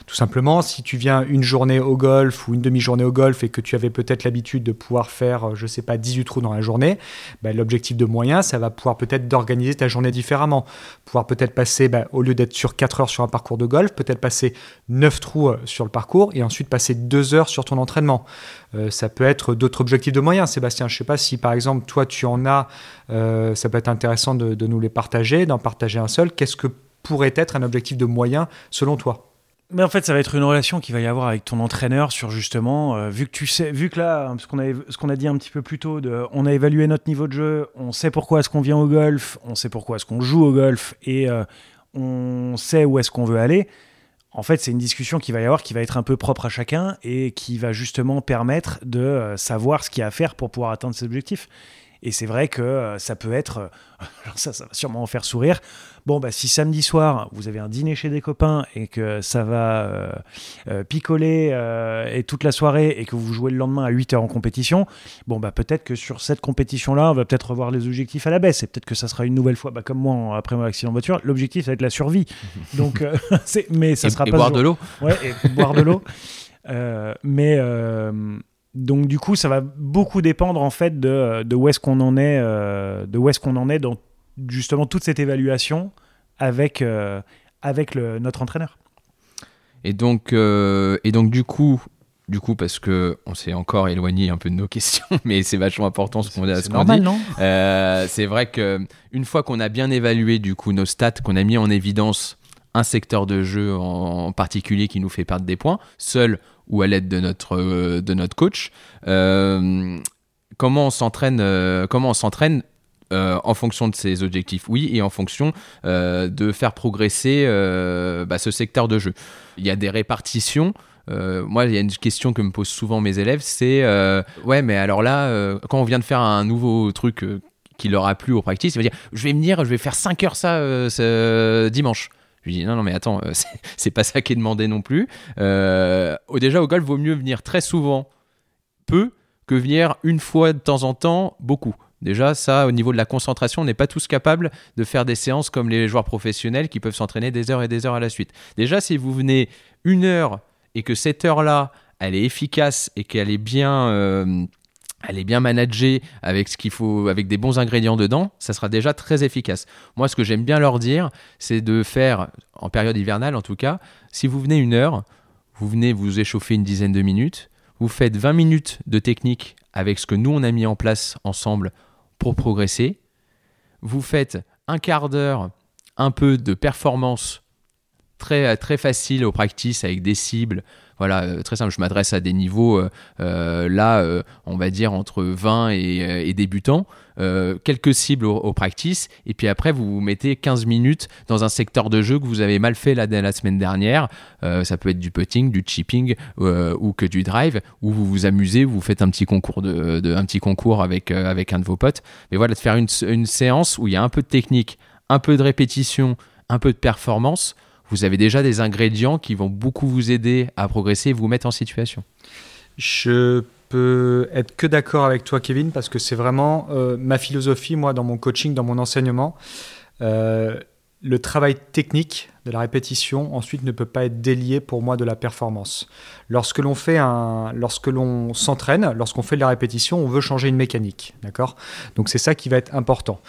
Tout simplement, si tu viens une journée au golf ou une demi-journée au golf et que tu avais peut-être l'habitude de pouvoir faire, euh, je ne sais pas, 18 trous dans la journée, ben, l'objectif de moyen, ça va pouvoir peut-être d'organiser ta journée différemment. Pouvoir peut-être passer, ben, au lieu d'être sur 4 heures sur un parcours de golf, peut-être passer 9 trous euh, sur le parcours et ensuite passer 2 heures sur ton entraînement. ça peut être d'autres objectifs de moyen, Sébastien. Je ne sais pas si par exemple, toi, tu en as, ça peut être intéressant de, de nous les partager, d'en partager un seul. Qu'est-ce que pourrait être un objectif de moyen selon toi mais en fait, ça va être une relation qu'il va y avoir avec ton entraîneur sur justement, euh, vu que tu sais, vu que là, ce qu'on a, a dit un petit peu plus tôt, de, on a évalué notre niveau de jeu, on sait pourquoi est-ce qu'on vient au golf, on sait pourquoi est-ce qu'on joue au golf et euh, on sait où est-ce qu'on veut aller. En fait, c'est une discussion qui va y avoir, qui va être un peu propre à chacun et qui va justement permettre de euh, savoir ce qu'il y a à faire pour pouvoir atteindre ses objectifs. Et c'est vrai que euh, ça peut être, euh, ça, ça va sûrement en faire sourire. Bon, bah, si samedi soir, vous avez un dîner chez des copains et que ça va euh, picoler et toute la soirée et que vous jouez le lendemain à 8 heures en compétition, bon, bah, peut-être que sur cette compétition-là, on va peut-être revoir les objectifs à la baisse et peut-être que ça sera une nouvelle fois, bah, comme moi après mon accident de voiture, l'objectif, ça va être la survie. Donc, mais ça sera et pas. Boire de l'eau. Ouais, et boire de l'eau. mais donc du coup, ça va beaucoup dépendre en fait de, de où est-ce qu'on en est, euh, de où est-ce qu'on en est dans justement toute cette évaluation avec euh, avec le, notre entraîneur. Et donc euh, et donc du coup. Du coup, parce que on s'est encore éloigné un peu de nos questions, mais c'est vachement important ce qu'on a. C'est normal, non? C'est vrai que une fois qu'on a bien évalué du coup nos stats, qu'on a mis en évidence un secteur de jeu en particulier qui nous fait perdre des points, seul ou à l'aide de notre, euh, de notre coach. Euh, comment on s'entraîne euh, comment on s'entraîne en fonction de ses objectifs, oui, et en fonction de faire progresser bah, ce secteur de jeu. Il y a des répartitions. moi, il y a une question que me posent souvent mes élèves, c'est ouais, mais alors là, quand on vient de faire un nouveau truc qui leur a plu au practice, il va dire je vais venir, je vais faire 5 heures ça dimanche. Je lui dis non, non, mais attends, euh, c'est pas ça qui est demandé non plus. Euh, déjà, au golf, vaut mieux venir très souvent, peu, que venir une fois de temps en temps, beaucoup. Déjà, ça, au niveau de la concentration, on n'est pas tous capables de faire des séances comme les joueurs professionnels qui peuvent s'entraîner des heures et des heures à la suite. Déjà, si vous venez une heure et que cette heure-là, elle est efficace et qu'elle est bien, euh, elle est bien managée avec ce qu'il faut, avec des bons ingrédients dedans, ça sera déjà très efficace. Moi, ce que j'aime bien leur dire, c'est de faire, en période hivernale en tout cas, si vous venez une heure, vous venez vous échauffer une dizaine de minutes, vous faites 20 minutes de technique avec ce que nous on a mis en place ensemble pour progresser, vous faites un quart d'heure, un peu de performance très, très facile au practice avec des cibles, voilà, euh, très simple, je m'adresse à des niveaux, euh, euh, là, on va dire entre 20 et, débutants, quelques cibles au, practice, et puis après, vous vous mettez 15 minutes dans un secteur de jeu que vous avez mal fait la, la semaine dernière. ça peut être du putting, du chipping ou que du drive, où vous vous amusez, vous faites un petit concours, de, un petit concours avec, avec un de vos potes. Mais voilà, de faire une, une séance où il y a un peu de technique, un peu de répétition, un peu de performance vous avez déjà des ingrédients qui vont beaucoup vous aider à progresser et vous mettre en situation. Je peux être que d'accord avec toi, Kevin, parce que c'est vraiment euh, ma philosophie, moi, dans mon coaching, dans mon enseignement. Euh, le travail technique de la répétition, ensuite, ne peut pas être délié pour moi de la performance. Lorsque l'on fait un, lorsque l'on s'entraîne, lorsqu'on fait de la répétition, on veut changer une mécanique, d'accord? Donc c'est ça qui va être important.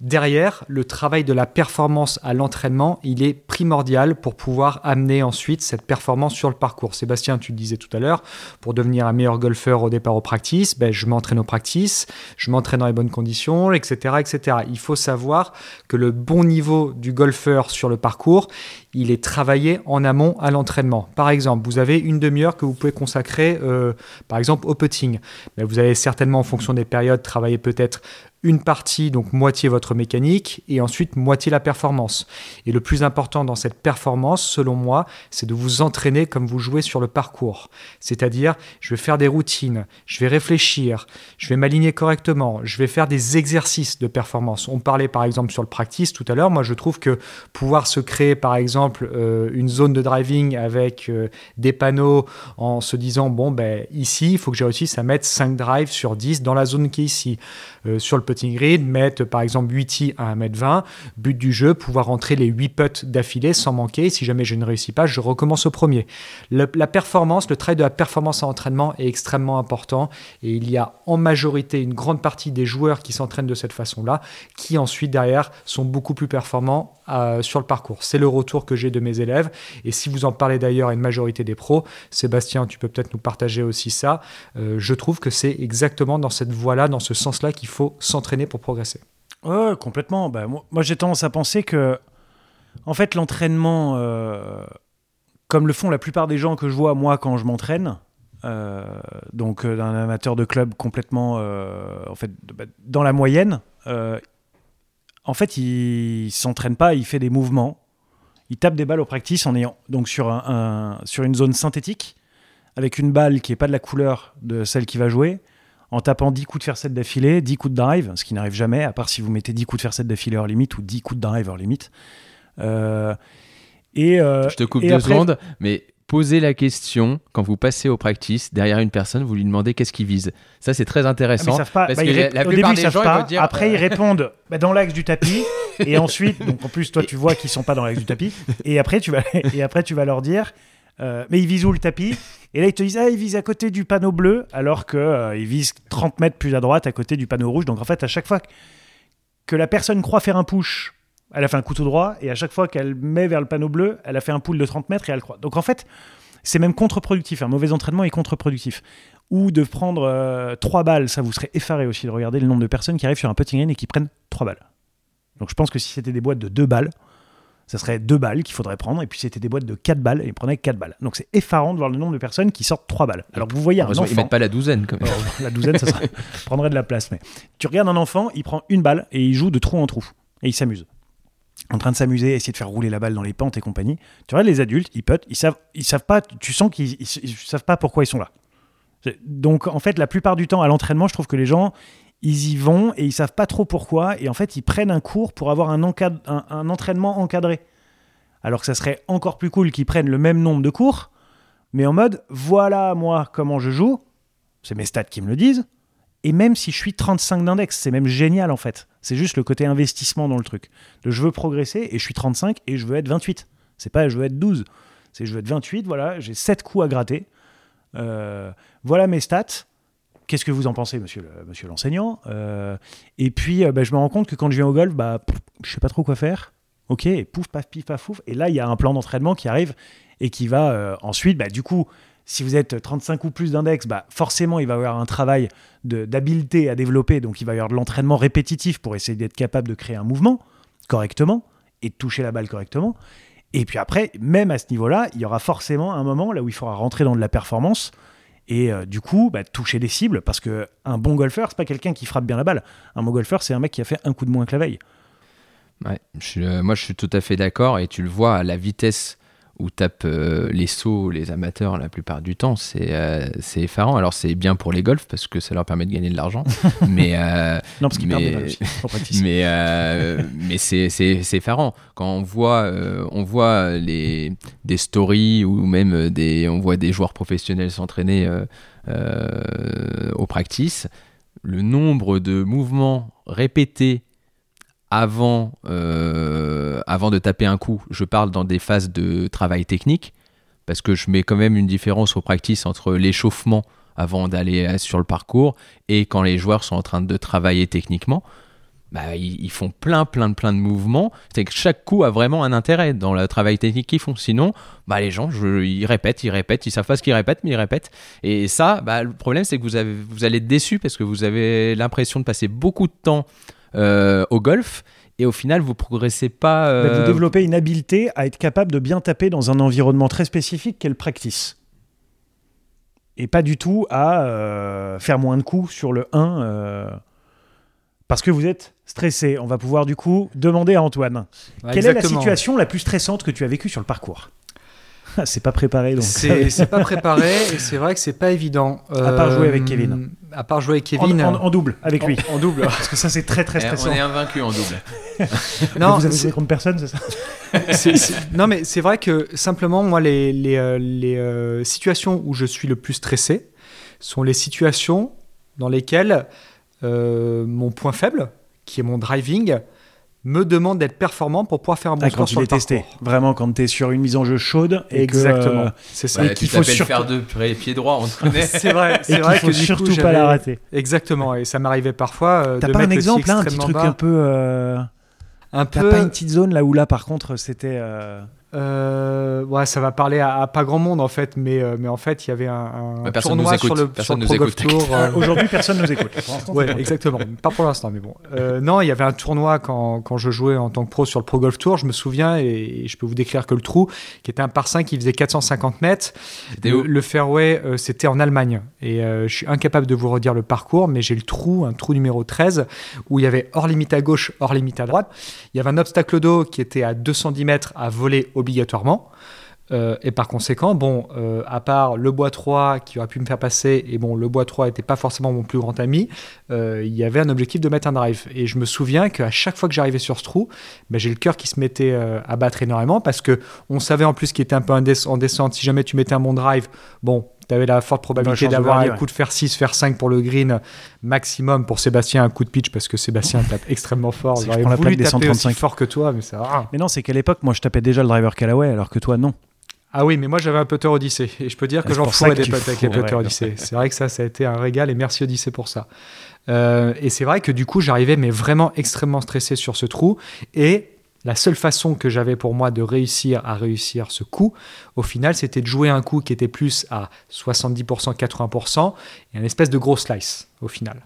Derrière, le travail de la performance à l'entraînement, il est primordial pour pouvoir amener ensuite cette performance sur le parcours. Sébastien, tu le disais tout à l'heure, pour devenir un meilleur golfeur au départ au practice, ben, je m'entraîne au practice, je m'entraîne dans les bonnes conditions, etc., etc. Il faut savoir que le bon niveau du golfeur sur le parcours, il est travaillé en amont à l'entraînement. Par exemple, vous avez une demi-heure que vous pouvez consacrer, euh, par exemple, au putting. Ben, vous allez certainement, en fonction des périodes, travailler peut-être une partie, donc moitié votre mécanique, et ensuite moitié la performance. Et le plus important dans cette performance, selon moi, c'est de vous entraîner comme vous jouez sur le parcours. C'est-à-dire, je vais faire des routines, je vais réfléchir, je vais m'aligner correctement, je vais faire des exercices de performance. On parlait par exemple sur le practice tout à l'heure. Moi, je trouve que pouvoir se créer par exemple euh, une zone de driving avec euh, des panneaux en se disant, bon, ben ici, il faut que j'ai réussisse à mettre 5 drives sur 10 dans la zone qui est ici. Euh, sur le putting grid, mettre par exemple 8 tis à 1m20. But du jeu, pouvoir rentrer les 8 putts d'affilée sans manquer. Si jamais je ne réussis pas, je recommence au premier. la performance, le travail de la performance en entraînement est extrêmement important et il y a en majorité une grande partie des joueurs qui s'entraînent de cette façon-là qui ensuite derrière sont beaucoup plus performants sur le parcours. C'est le retour que j'ai de mes élèves et si vous en parlez d'ailleurs à une majorité des pros, Sébastien, tu peux peut-être nous partager aussi ça. Euh, je trouve que c'est exactement dans cette voie-là, dans ce sens-là qu'il faut s'entraîner pour progresser. Complètement. Bah, moi, j'ai tendance à penser que, en fait, l'entraînement, euh, comme le font la plupart des gens que je vois moi quand je m'entraîne, euh, donc euh, d'un amateur de club complètement, en fait, bah, dans la moyenne, en fait, il s'entraîne pas, il fait des mouvements, il tape des balles au practice en ayant donc sur un, sur une zone synthétique avec une balle qui est pas de la couleur de celle qui va jouer en tapant 10 coups de 7 d'affilée, 10 coups de drive, ce qui n'arrive jamais, à part si vous mettez 10 coups de 7 d'affilée hors limite ou 10 coups de drive hors limite. Euh, et, euh, Je te coupe deux secondes, mais posez la question quand vous passez au practice derrière une personne, vous lui demandez qu'est-ce qu'il vise. Ça, c'est très intéressant. Ah, parce bah, que la, début, ils savent pas. Après, ils répondent bah, dans l'axe du tapis. et ensuite, donc en plus, toi, tu vois qu'ils sont pas dans l'axe du tapis. Et après, tu vas, et après, tu vas leur dire euh, mais ils visent où le tapis? Et là, ils te disent, ah, ils visent à côté du panneau bleu, alors qu'ils euh, visent 30 mètres plus à droite, à côté du panneau rouge. Donc en fait, à chaque fois que la personne croit faire un push, elle a fait un couteau droit, et à chaque fois qu'elle met vers le panneau bleu, elle a fait un pull de 30 mètres et elle croit. Donc en fait, c'est même contre-productif. Un mauvais entraînement est contre-productif. Ou de prendre euh, trois 3 balles, ça vous serait effaré aussi de regarder le nombre de personnes qui arrivent sur un putting green et qui prennent 3 balles. Donc je pense que si c'était des boîtes de 2 balles, ça serait deux balles qu'il faudrait prendre, et puis c'était des boîtes de 4 balles, et ils prenaient 4 balles. Donc c'est effarant de voir le nombre de personnes qui sortent 3 balles. Alors vous voyez un enfant... Ils mettent pas la douzaine, quand même. la douzaine, ça prendrait de la place. Mais tu regardes un enfant, il prend une balle, et il joue de trou en trou, et il s'amuse. En train de s'amuser, essayer de faire rouler la balle dans les pentes et compagnie. Tu regardes les adultes, ils putent, ils savent, ils savent pas, tu sens qu'ils ils, savent pas pourquoi ils sont là. Donc en fait, la plupart du temps à l'entraînement, je trouve que les gens, ils y vont et ils savent pas trop pourquoi. Et en fait, ils prennent un cours pour avoir un, un entraînement encadré. Alors que ça serait encore plus cool qu'ils prennent le même nombre de cours, mais en mode voilà moi comment je joue, c'est mes stats qui me le disent, et même si je suis 35 d'index, c'est même génial en fait. C'est juste le côté investissement dans le truc. Je veux progresser et je suis 35 et je veux être 28. C'est pas je veux être 12, c'est je veux être 28, voilà, j'ai 7 coups à gratter. Euh, voilà mes stats. qu'est-ce que vous en pensez, monsieur, monsieur l'enseignant Euh, Et puis, euh, bah, je me rends compte que quand je viens au golf, bah, pff, je sais pas trop quoi faire. Ok, et pouf, paf, pif, paf. Et là, il y a un plan d'entraînement qui arrive et qui va ensuite, bah, du coup, si vous êtes 35 ou plus d'index, bah, forcément, il va y avoir un travail d'habileté à développer. Donc, il va y avoir de l'entraînement répétitif pour essayer d'être capable de créer un mouvement correctement et de toucher la balle correctement. Et puis après, même à ce niveau-là, il y aura forcément un moment là où il faudra rentrer dans de la performance et euh, du coup bah, toucher des cibles parce que un bon golfeur, c'est pas quelqu'un qui frappe bien la balle. Un bon golfeur, c'est un mec qui a fait un coup de moins que la veille. Ouais, euh, moi je suis tout à fait d'accord et tu le vois à la vitesse où tapent euh, les sauts les amateurs la plupart du temps, c'est euh, c'est effarant. Alors c'est bien pour les golfs parce que ça leur permet de gagner de l'argent, mais euh, Non, parce qu'il perd des Mais- mais mais c'est effarant quand on voit on voit les des stories ou même des on voit des joueurs professionnels s'entraîner euh, euh, au practice le nombre de mouvements répétés avant euh, avant de taper un coup je parle dans des phases de travail technique parce que je mets quand même une différence au practice entre l'échauffement avant d'aller euh, sur le parcours et quand les joueurs sont en train de travailler techniquement bah, ils, font plein, plein, plein de mouvements. C'est que chaque coup a vraiment un intérêt dans le travail technique qu'ils font. Sinon, bah, les gens, je- ils répètent, ils répètent, ils savent pas ce qu'ils répètent, mais ils répètent. Et ça, bah, le problème, c'est que vous, vous allez être déçu parce que vous avez l'impression de passer beaucoup de temps au golf et au final, vous progressez pas. Bah, euh, vous développez une habileté à être capable de bien taper dans un environnement très spécifique qu'est le practice. Et pas du tout à euh, faire moins de coups sur le 1 euh, parce que vous êtes stressé. On va pouvoir du coup demander à Antoine. Ouais, Quelle est la situation la plus stressante que tu as vécue sur le parcours? C'est pas préparé donc. C'est c'est pas préparé et c'est vrai que c'est pas évident. À part jouer avec Euh, Kevin. À part jouer avec en, Kevin. en- en double avec lui. En, en double. Parce que ça c'est très très eh, stressant. on est invaincu en double. non, vous avez c'est- joué contre personne, c'est ça c'est- c'est- non, mais c'est vrai que simplement, moi, les, les, euh, les, euh, situations où je suis le plus stressé sont les situations dans lesquelles euh, mon point faible, qui est mon driving, me demande d'être performant pour pouvoir faire un bon Ah, score Quand sur il le est testé. parcours. Vraiment quand tu es sur une mise en jeu chaude et que, Exactement. euh, c'est ça. Et Bah, qu'il tu faut t'appelles surtout- faire deux pieds pieds droits, on. C'est vrai, c'est qu'il vrai faut que du coup, surtout pas la rater. Exactement, et ça m'arrivait parfois euh, T'as de pas un exemple, là, un petit truc bas. un peu. euh, un T'as peu. pas une petite zone là où là, par contre, c'était. Euh, ouais, ça va parler à, à pas grand monde en fait, mais, euh, mais en fait, il y avait un, un Ouais, personne tournoi nous écoute. sur le, Personne sur le nous Pro Golf écoute. Tour. euh, Aujourd'hui, personne nous écoute. Ouais, exactement. Pas pour l'instant, mais bon. Euh, non, il y avait un tournoi quand, quand je jouais en tant que pro sur le Pro Golf Tour, je me souviens, et, je peux vous décrire que le trou, qui était un par 5 qui faisait 450 mètres, le, le fairway, euh, c'était en Allemagne. Et euh, je suis incapable de vous redire le parcours, mais j'ai le trou, un trou numéro 13, où il y avait hors limite à gauche, hors limite à droite. Il y avait un obstacle d'eau qui était à 210 mètres à voler obligatoirement. Euh, et par conséquent, bon, euh, à part le bois 3 qui aurait pu me faire passer, et bon, le bois 3 n'était pas forcément mon plus grand ami, euh, il y avait un objectif de mettre un drive. Et je me souviens qu'à chaque fois que j'arrivais sur ce trou, ben, j'ai le cœur qui se mettait à battre énormément parce que on savait en plus qu'il était un peu en descente. Si jamais tu mettais un bon drive, bon, tu avais la forte probabilité d'avoir un ouais. coup de fer 6, fer 5 pour le green maximum. Pour Sébastien, un coup de pitch parce que Sébastien tape extrêmement fort. Que J'aurais voulu des taper aussi 135. fort que toi, mais ça va. Mais non, c'est qu'à l'époque, moi, je tapais déjà le driver Callaway, alors que toi, non. Ah oui, mais moi j'avais un putter Odyssey et je peux dire que C'est j'en que des potes avec les putters Odyssey. C'est vrai que ça, ça a été un régal et merci Odyssey pour ça. Euh, et c'est vrai que du coup, j'arrivais mais vraiment extrêmement stressé sur ce trou et la seule façon que j'avais pour moi de réussir à réussir ce coup, au final, c'était de jouer un coup qui était plus à 70%, 80% et un espèce de gros slice au final.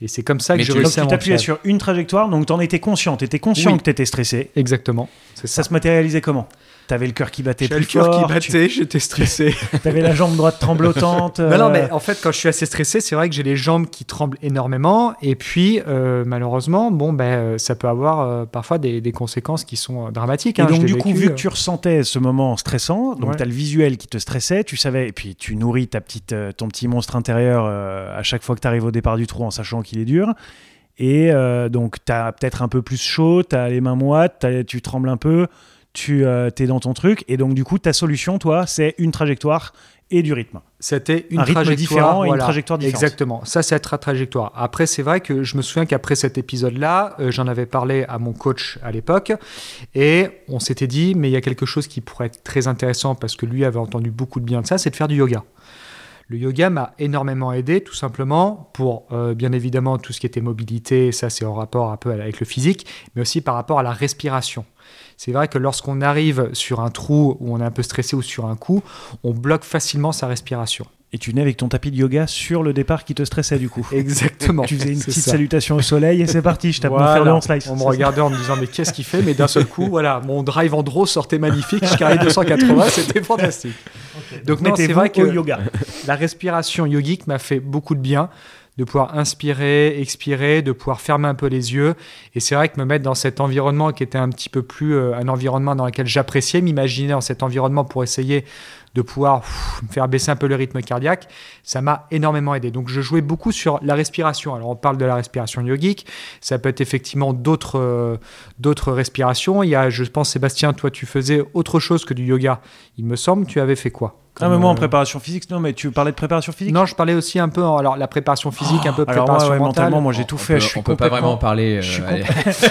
Et c'est comme ça que j'ai tu- réussi à tu t'appuyais sur une trajectoire, donc t'en étais conscient. T'étais conscient Oui. que t'étais stressé. Exactement. Ça. se matérialisait comment? T'avais le cœur qui battait J'avais plus le cœur qui battait, j'étais stressé. T'avais la jambe droite tremblotante. Non, non, euh, mais en fait, quand je suis assez stressé, c'est vrai que j'ai les jambes qui tremblent énormément. Et puis, euh, malheureusement, bon, ben, euh, ça peut avoir euh, parfois des, des conséquences qui sont dramatiques. Et hein, donc, du coup, vu que tu ressentais ce moment stressant, donc Ouais. tu as le visuel qui te stressait, tu savais, et puis tu nourris ta petite, ton petit monstre intérieur à chaque fois que tu arrives au départ du trou en sachant qu'il est dur. Et donc, tu as peut-être un peu plus chaud, tu as les mains moites, t'as- tu trembles un peu, tu es dans ton truc. Et donc, du coup, ta solution, toi, c'est une trajectoire et du rythme. C'était une un rythme trajectoire différent et une trajectoire différente. Exactement. Ça, c'est être trajectoire. Après, c'est vrai que je me souviens qu'après cet épisode-là, euh, j'en avais parlé à mon coach à l'époque, et on s'était dit, mais il y a quelque chose qui pourrait être très intéressant parce que lui avait entendu beaucoup de bien de ça, c'est de faire du yoga. Le yoga m'a énormément aidé, tout simplement, pour euh, bien évidemment tout ce qui était mobilité, ça c'est en rapport un peu avec le physique, mais aussi par rapport à la respiration. C'est vrai que lorsqu'on arrive sur un trou où on est un peu stressé ou sur un coup, on bloque facilement sa respiration. Et tu venais avec ton tapis de yoga sur le départ qui te stressait du coup. Exactement. tu faisais une petite ça. salutation au soleil et c'est parti, je tape mon Voilà. en slice. On me regardait en me disant mais qu'est-ce qu'il fait? Mais d'un seul coup, voilà, mon drive en draw sortait magnifique, je carré 280, c'était fantastique. Donc non, c'est vrai que yoga. la respiration yogique m'a fait beaucoup de bien, de pouvoir inspirer, expirer, de pouvoir fermer un peu les yeux. Et c'est vrai que me mettre dans cet environnement qui était un petit peu plus euh, un environnement dans lequel j'appréciais, m'imaginer dans cet environnement pour essayer de pouvoir me faire baisser un peu le rythme cardiaque, ça m'a énormément aidé. Donc je jouais beaucoup sur la respiration. Alors on parle de la respiration yogique, ça peut être effectivement d'autres euh, respirations. Il y a, je pense, Sébastien, toi tu faisais autre chose que du yoga. Il me semble, tu avais fait quoi? Ah, mais moi en euh, préparation physique, non, mais tu parlais de préparation physique? Non, je parlais aussi un peu, en- alors la préparation physique, un peu Alors moi, préparation ouais, mentale. mentalement, moi j'ai tout On fait. peut- je suis on peut pas vraiment parler. je suis euh.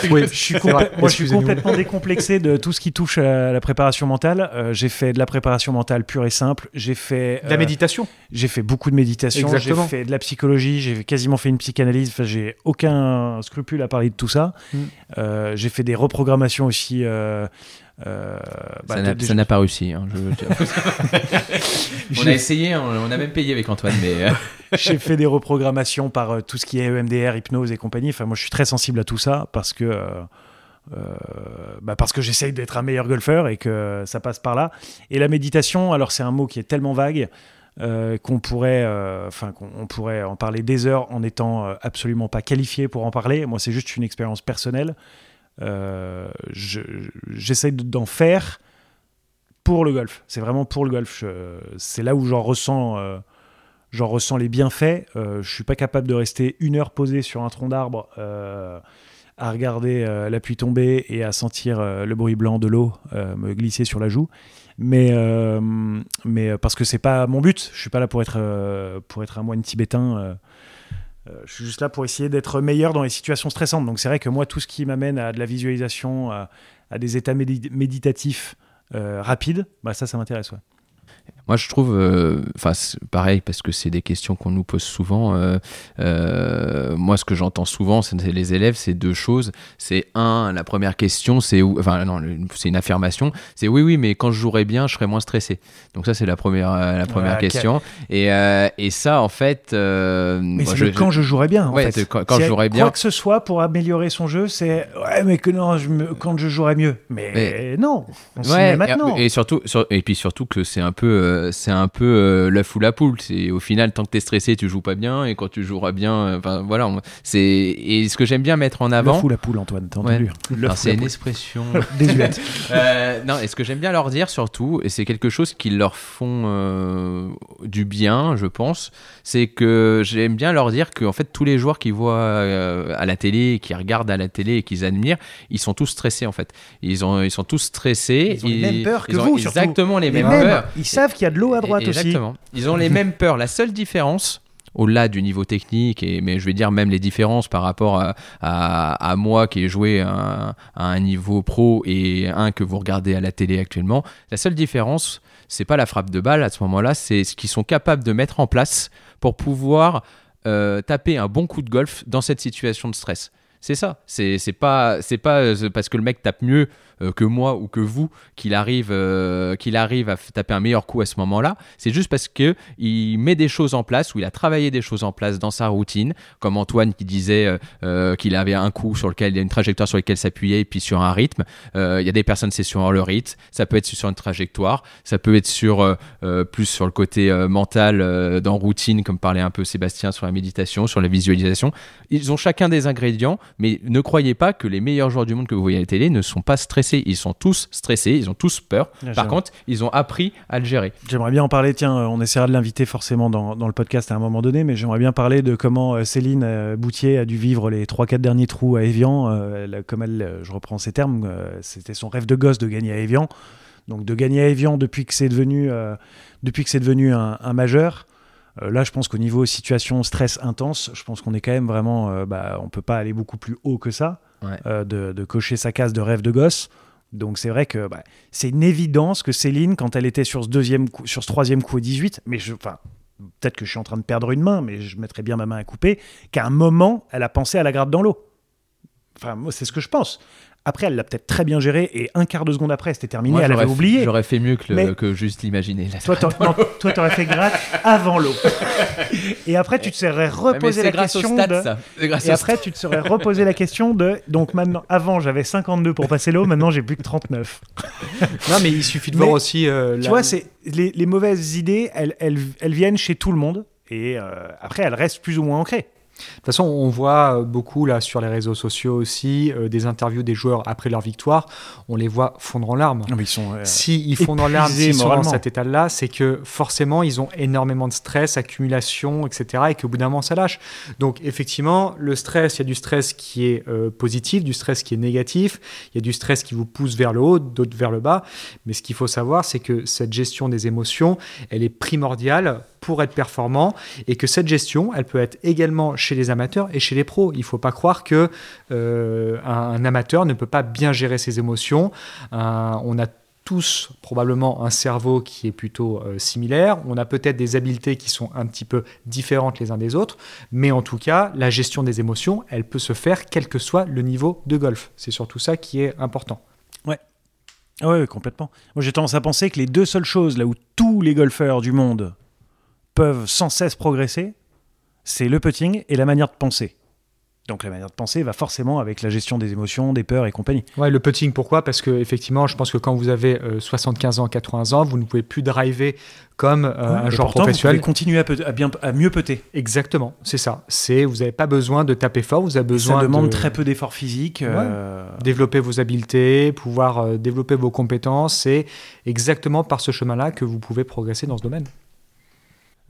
Oui, Je suis, moi, je suis complètement décomplexé de tout ce qui touche à la préparation mentale. Euh, j'ai fait de la préparation mentale pure et simple. J'ai fait, De la euh, méditation. j'ai fait beaucoup de méditation. J'ai fait de la psychologie. J'ai quasiment fait une psychanalyse. Enfin, j'ai aucun scrupule à parler de tout ça. Mm. Euh, j'ai fait des reprogrammations aussi. Euh, bah, Ça n'a- pas réussi. hein, je on a essayé, on, on a même payé avec Antoine, mais euh, j'ai fait des reprogrammations par euh, tout ce qui est EMDR, hypnose et compagnie. Enfin, moi, je suis très sensible à tout ça parce que. euh, euh, bah parce que j'essaye d'être un meilleur golfeur et que ça passe par là. Et la méditation, alors c'est un mot qui est tellement vague euh, qu'on pourrait, euh, enfin qu'on on pourrait en parler des heures en étant euh, absolument pas qualifié pour en parler. Moi, c'est juste une expérience personnelle. Euh, je- J'essaye de- d'en faire pour le golf. C'est vraiment pour le golf. C'est là où j'en ressens. euh, j'en ressens les bienfaits. Euh, je suis pas capable de rester une heure posé sur un tronc d'arbre euh, à regarder la pluie tomber et à sentir le bruit blanc de l'eau me glisser sur la joue. Mais, mais parce que c'est pas mon but. Je suis pas là pour être, pour être un moine tibétain. Euh, je suis juste là pour essayer d'être meilleur dans les situations stressantes. Donc c'est vrai que moi, tout ce qui m'amène à de la visualisation, à, des états médi- méditatifs euh, rapides, bah ça, ça m'intéresse. Moi, je trouve, euh, enfin, pareil, parce que c'est des questions qu'on nous pose souvent. euh, euh, moi, ce que j'entends souvent, c'est les élèves, c'est deux choses. C'est un, la première question, c'est enfin, non, c'est une affirmation. C'est oui, oui, mais quand je jouerais bien, je serais moins stressé. Donc ça, c'est la première, la première Ouais, question. Et, et ça, en fait, Mais moi, c'est je- le quand je jouerais bien. En Ouais, fait. c'est quand- je a jouerais bien. Quoi que ce soit pour améliorer son jeu, c'est ouais, mais que non, je me- quand je jouerais mieux. Mais, Mais- non, on Ouais, maintenant. et, et surtout, sur- et puis surtout que c'est un peu, euh, c'est un peu euh, l'œuf ou la poule. C'est au final, tant que t'es stressé, tu joues pas bien, et quand tu joueras bien, euh, enfin voilà. C'est et ce que j'aime bien mettre en avant. la poule, Antoine, t'as entendu c'est la une expression. Désuète. Euh, non, et ce que j'aime bien leur dire surtout, et c'est quelque chose qui leur font euh, du bien, je pense, c'est que j'aime bien leur dire que en fait tous les joueurs qui voient euh, à la télé, qui regardent à la télé et qu'ils admirent, ils sont tous stressés en fait. Ils ont, ils sont tous stressés. Ils ont les mêmes peurs que ils ont vous, surtout. Exactement les Les mêmes mêmes, peurs. ils savent qu'il y a de l'eau à droite aussi. Exactement. Ils ont les mêmes peurs. La seule différence, au-delà du niveau technique, et, mais je vais dire même les différences par rapport à, à, à moi qui ai joué à, à un niveau pro et un que vous regardez à la télé actuellement, la seule différence, c'est pas la frappe de balle à ce moment-là, c'est ce qu'ils sont capables de mettre en place pour pouvoir euh, taper un bon coup de golf dans cette situation de stress. C'est ça. C'est pas pas euh, parce que le mec tape mieux que moi ou que vous qu'il arrive euh, qu'il arrive à taper un meilleur coup à ce moment-là. C'est juste parce que il met des choses en place ou il a travaillé des choses en place dans sa routine, comme Antoine qui disait euh, euh, qu'il avait un coup sur lequel il y a une trajectoire sur laquelle s'appuyer et puis sur un rythme. Euh, Il y a des personnes c'est sur le rythme, ça peut être sur une trajectoire, ça peut être sur euh, euh, plus sur le côté euh, mental euh, dans routine comme parlait un peu Sébastien sur la méditation, sur la visualisation. Ils ont chacun des ingrédients, mais ne croyez pas que les meilleurs joueurs du monde que vous voyez à la télé ne sont pas stressés. Ils sont tous stressés, ils ont tous peur. Par contre, ils ont appris à le gérer. J'aimerais bien en parler, tiens, euh, on essaiera de l'inviter forcément dans, dans le podcast à un moment donné, mais j'aimerais bien parler de comment euh, Céline euh, Boutier a dû vivre les 3-4 derniers trous à Evian. elle- comme elle, je reprends ses termes, c'était son rêve de gosse de gagner à Evian. Donc de gagner à Evian depuis que c'est devenu, euh, depuis que c'est devenu un, un majeur. Euh, là, je pense qu'au niveau situation stress intense, je pense qu'on est quand même vraiment, euh, bah, on peut pas aller beaucoup plus haut que ça, Euh, de, cocher sa case de rêve de gosse. Donc c'est vrai que bah, c'est une évidence que Céline, quand elle était sur ce deuxième coup, sur ce troisième coup au 18, mais je, peut-être que je suis en train de perdre une main, mais je mettrais bien ma main à couper, qu'à un moment, elle a pensé à la gratte dans l'eau. Enfin, moi, c'est ce que je pense. Après, elle l'a peut-être très bien géré et un quart de seconde après, c'était terminé, Moi, elle avait oublié. J'aurais fait mieux que, le- Mais- que juste l'imaginer. Toi, t'aurais- non, toi, t'aurais fait gratte avant l'eau. Et après, tu te serais reposé la grâce au question stade, de... ça. C'est grâce Et au après, tu te serais reposé la question de. Donc maintenant, avant, j'avais 52 pour passer l'eau, maintenant, j'ai plus que 39. Non, mais il suffit de Mais, voir aussi. euh, Tu la- vois, c'est les, les mauvaises idées, elles, elles, elles viennent chez tout le monde. Et euh, après, elles restent plus ou moins ancrées. De toute façon, on voit euh, beaucoup là sur les réseaux sociaux aussi euh, des interviews des joueurs après leur victoire. On les voit fondre en larmes. Non, mais ils sont. euh, S'ils fondent en larmes, s'ils sont dans cet état-là, c'est que forcément, ils ont énormément de stress, accumulation, etc. Et qu'au bout d'un moment, ça lâche. Donc, effectivement, le stress, il y a du stress qui est euh, positif, du stress qui est négatif. Il y a du stress qui vous pousse vers le haut, d'autres vers le bas. Mais ce qu'il faut savoir, c'est que cette gestion des émotions, elle est primordiale pour être performant et que cette gestion, elle peut être également chez les amateurs et chez les pros. Il ne faut pas croire que euh, un, amateur ne peut pas bien gérer ses émotions. On a tous probablement un cerveau qui est plutôt euh, similaire. On a peut-être des habiletés qui sont un petit peu différentes les uns des autres, mais en tout cas, la gestion des émotions, elle peut se faire quel que soit le niveau de golf. C'est surtout ça qui est important. Ah ouais, complètement. Moi, j'ai tendance à penser que les deux seules choses là où tous les golfeurs du monde peuvent sans cesse progresser, c'est le putting et la manière de penser. Donc la manière de penser va forcément avec la gestion des émotions, des peurs et compagnie. Ouais, le putting, pourquoi? Parce que effectivement, je pense que quand vous avez euh, 75 ans, 80 ans, vous ne pouvez plus driver comme euh, un Et joueur professionnel. Vous pouvez continuer à, à bien, à mieux putter. Exactement, c'est ça. C'est vous n'avez pas besoin de taper fort, vous avez besoin Ça demande de très peu d'efforts physiques. euh, développer vos habiletés, pouvoir euh, développer vos compétences. C'est exactement par ce chemin-là que vous pouvez progresser dans ce domaine.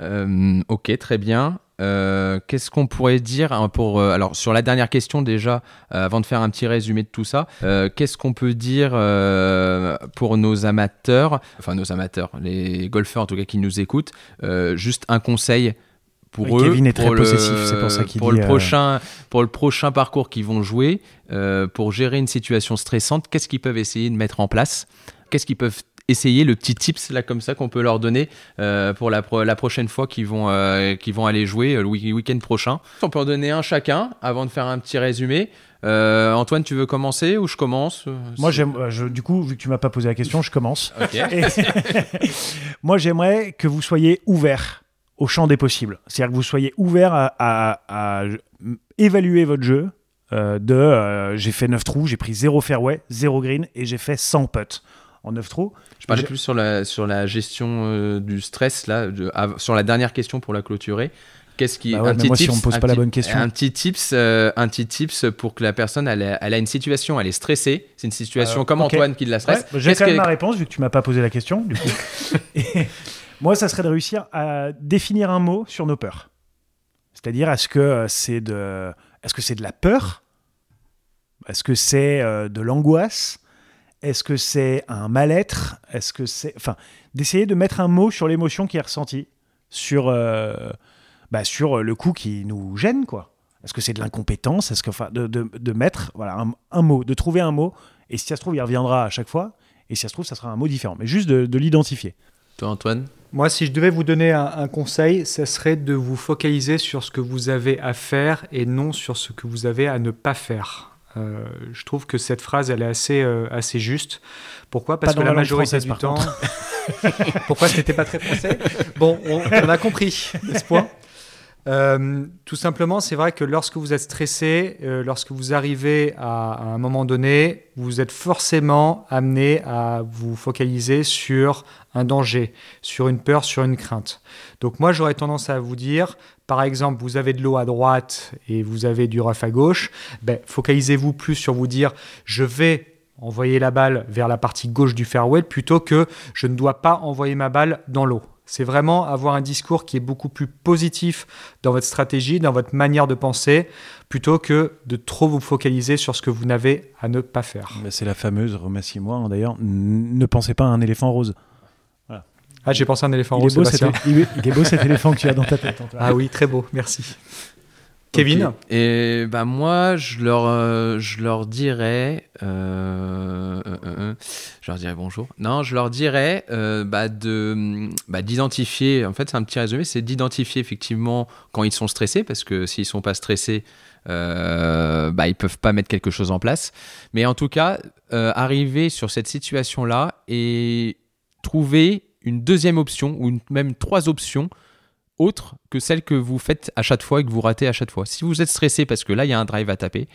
Euh, ok, très bien. Euh, Qu'est-ce qu'on pourrait dire hein, pour euh, alors sur la dernière question déjà euh, avant de faire un petit résumé de tout ça qu'est-ce qu'on peut dire pour nos amateurs enfin nos amateurs les golfeurs en tout cas qui nous écoutent juste un conseil pour Oui, eux Kevin est très le- possessif, c'est pour ça qu'il pour dit, le prochain pour le prochain parcours qu'ils vont jouer pour gérer une situation stressante qu'est-ce qu'ils peuvent essayer de mettre en place qu'est-ce qu'ils peuvent essayer le petit tips là comme ça qu'on peut leur donner euh, pour la, pro- la prochaine fois qu'ils vont, euh, vont aller jouer euh, le week- week-end prochain. On peut en donner un chacun avant de faire un petit résumé. Euh, Antoine, tu veux commencer ou je commence? Moi, je- du coup, vu que tu m'as pas posé la question, je commence. Et- Moi, j'aimerais que vous soyez ouvert au champ des possibles. C'est-à-dire que vous soyez ouvert à, à- à évaluer votre jeu. euh, de euh, j'ai fait 9 trous, j'ai pris 0 fairway, 0 green et j'ai fait 100 putts en 9 trous. Je parlais plus sur la, sur la gestion euh, du stress, là, de- sur la dernière question pour la clôturer. Qu'est-ce qui Bah ouais, un petit moi, si tips, on me pose un pas la petit- bonne question. Un petit tips, euh, un petit tips pour que la personne, elle, a- elle a une situation, elle est stressée. C'est une situation Euh, comme. Antoine qui la Ouais, stresse. bah, j'ai quand même que- ma réponse vu que tu m'as pas posé la question. Du coup. Et moi, ça serait de réussir à définir un mot sur nos peurs. C'est-à-dire, est-ce que euh, c'est de, est-ce que c'est de la peur? Est-ce que c'est de l'angoisse? Est-ce que c'est un mal-être? Est-ce que c'est, enfin, d'essayer de mettre un mot sur l'émotion qui est ressentie, sur, euh, bah, sur le coup qui nous gêne, quoi. Est-ce que c'est de l'incompétence? Est-ce que, enfin, de, de, de mettre, voilà, un, un mot, de trouver un mot et si ça se trouve, il reviendra à chaque fois. Et si ça se trouve, ça sera un mot différent. Mais juste de, de l'identifier. Toi, Antoine? Moi, si je devais vous donner un, un conseil, ce serait de vous focaliser sur ce que vous avez à faire et non sur ce que vous avez à ne pas faire. Euh, je trouve que cette phrase, elle est assez, euh, assez juste. Pourquoi? Parce Pas que la majorité du temps. Pourquoi c'était pas très français? Bon, on, on a compris, n'est-ce point Euh, tout simplement, c'est vrai que lorsque vous êtes stressé, euh, lorsque vous arrivez à, un moment donné, vous êtes forcément amené à vous focaliser sur un danger, sur une peur, sur une crainte. Donc moi, j'aurais tendance à vous dire, par exemple, vous avez de l'eau à droite et vous avez du rough à gauche, ben, focalisez-vous plus sur vous dire, je vais envoyer la balle vers la partie gauche du fairway plutôt que je ne dois pas envoyer ma balle dans l'eau. C'est vraiment avoir un discours qui est beaucoup plus positif dans votre stratégie, dans votre manière de penser, plutôt que de trop vous focaliser sur ce que vous n'avez à ne pas faire. C'est la fameuse, remercie-moi d'ailleurs, ne pensez pas à un éléphant rose. Ah, j'ai pensé à un éléphant Il est, rose, beau cet, il est- il est beau cet éléphant que tu as dans ta tête. Ah oui, très beau, merci. Kevin Et bah moi, je leur, euh, je leur dirais, euh, euh, je leur dirais bonjour. Non, je leur dirais bah, de, bah, d'identifier. En fait, c'est un petit résumé, c'est d'identifier effectivement quand ils sont stressés, parce que s'ils sont pas stressés, euh, bah, ils peuvent pas mettre quelque chose en place. Mais en tout cas, arriver sur cette situation-là et trouver une deuxième option ou une, même trois options autre que celle que vous faites à chaque fois et que vous ratez à chaque fois. Si vous êtes stressé parce que là, il y a un drive à taper,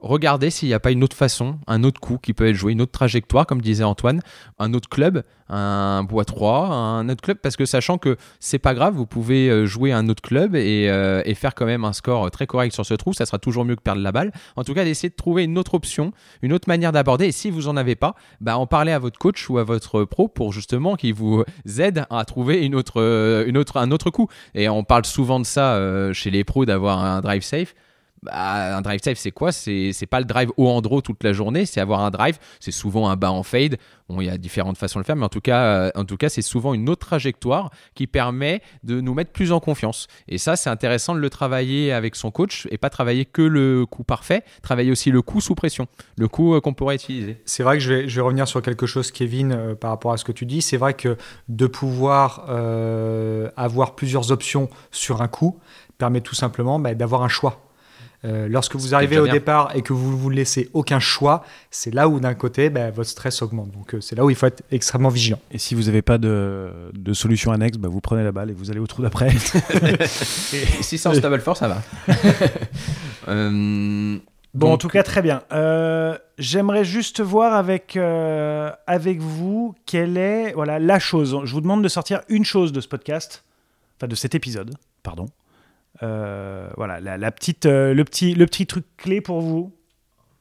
regardez s'il n'y a pas une autre façon, un autre coup qui peut être joué, une autre trajectoire, comme disait Antoine, un autre club, un bois 3, un autre club, parce que sachant que c'est pas grave, vous pouvez euh, jouer un autre club euh, et, faire quand même un score très correct sur ce trou, ça sera toujours mieux que perdre la balle. En tout cas, d'essayer de trouver une autre option, une autre manière d'aborder, et si vous en avez pas, bah, en parler à votre coach ou à votre pro pour justement qu'il vous aide à trouver une autre, euh, une autre, un autre coup. Et on parle souvent de ça chez les pros d'avoir un drive safe. Bah, un drive safe, c'est quoi? C'est pas le drive haut en draw toute la journée, c'est avoir un drive. C'est souvent un bas en fade. Bon, il y a différentes façons de le faire, mais en tout cas, euh, en tout cas, c'est souvent une autre trajectoire qui permet de nous mettre plus en confiance. Et ça, c'est intéressant de le travailler avec son coach et pas travailler que le coup parfait, travailler aussi le coup sous pression, le coup euh, qu'on pourrait utiliser. C'est vrai que je vais, je vais, revenir sur quelque chose, Kevin, euh, par rapport à ce que tu dis. C'est vrai que de pouvoir avoir plusieurs options sur un coup permet tout simplement bah, d'avoir un choix euh, lorsque vous arrivez au départ et que vous ne vous laissez aucun choix, c'est là où d'un côté, bah, votre stress augmente. Donc euh, c'est là où il faut être extrêmement vigilant. Et si vous n'avez pas de, solution annexe, bah, vous prenez la balle et vous allez au trou d'après. si c'est en stable fort, ça va. Euh, bon, en tout cas, très bien. J'aimerais juste voir avec, avec vous quelle est voilà, la chose. Je vous demande de sortir une chose de ce podcast, enfin de cet épisode, pardon. Euh, voilà, la, petite, euh, le, petit, le petit truc clé pour vous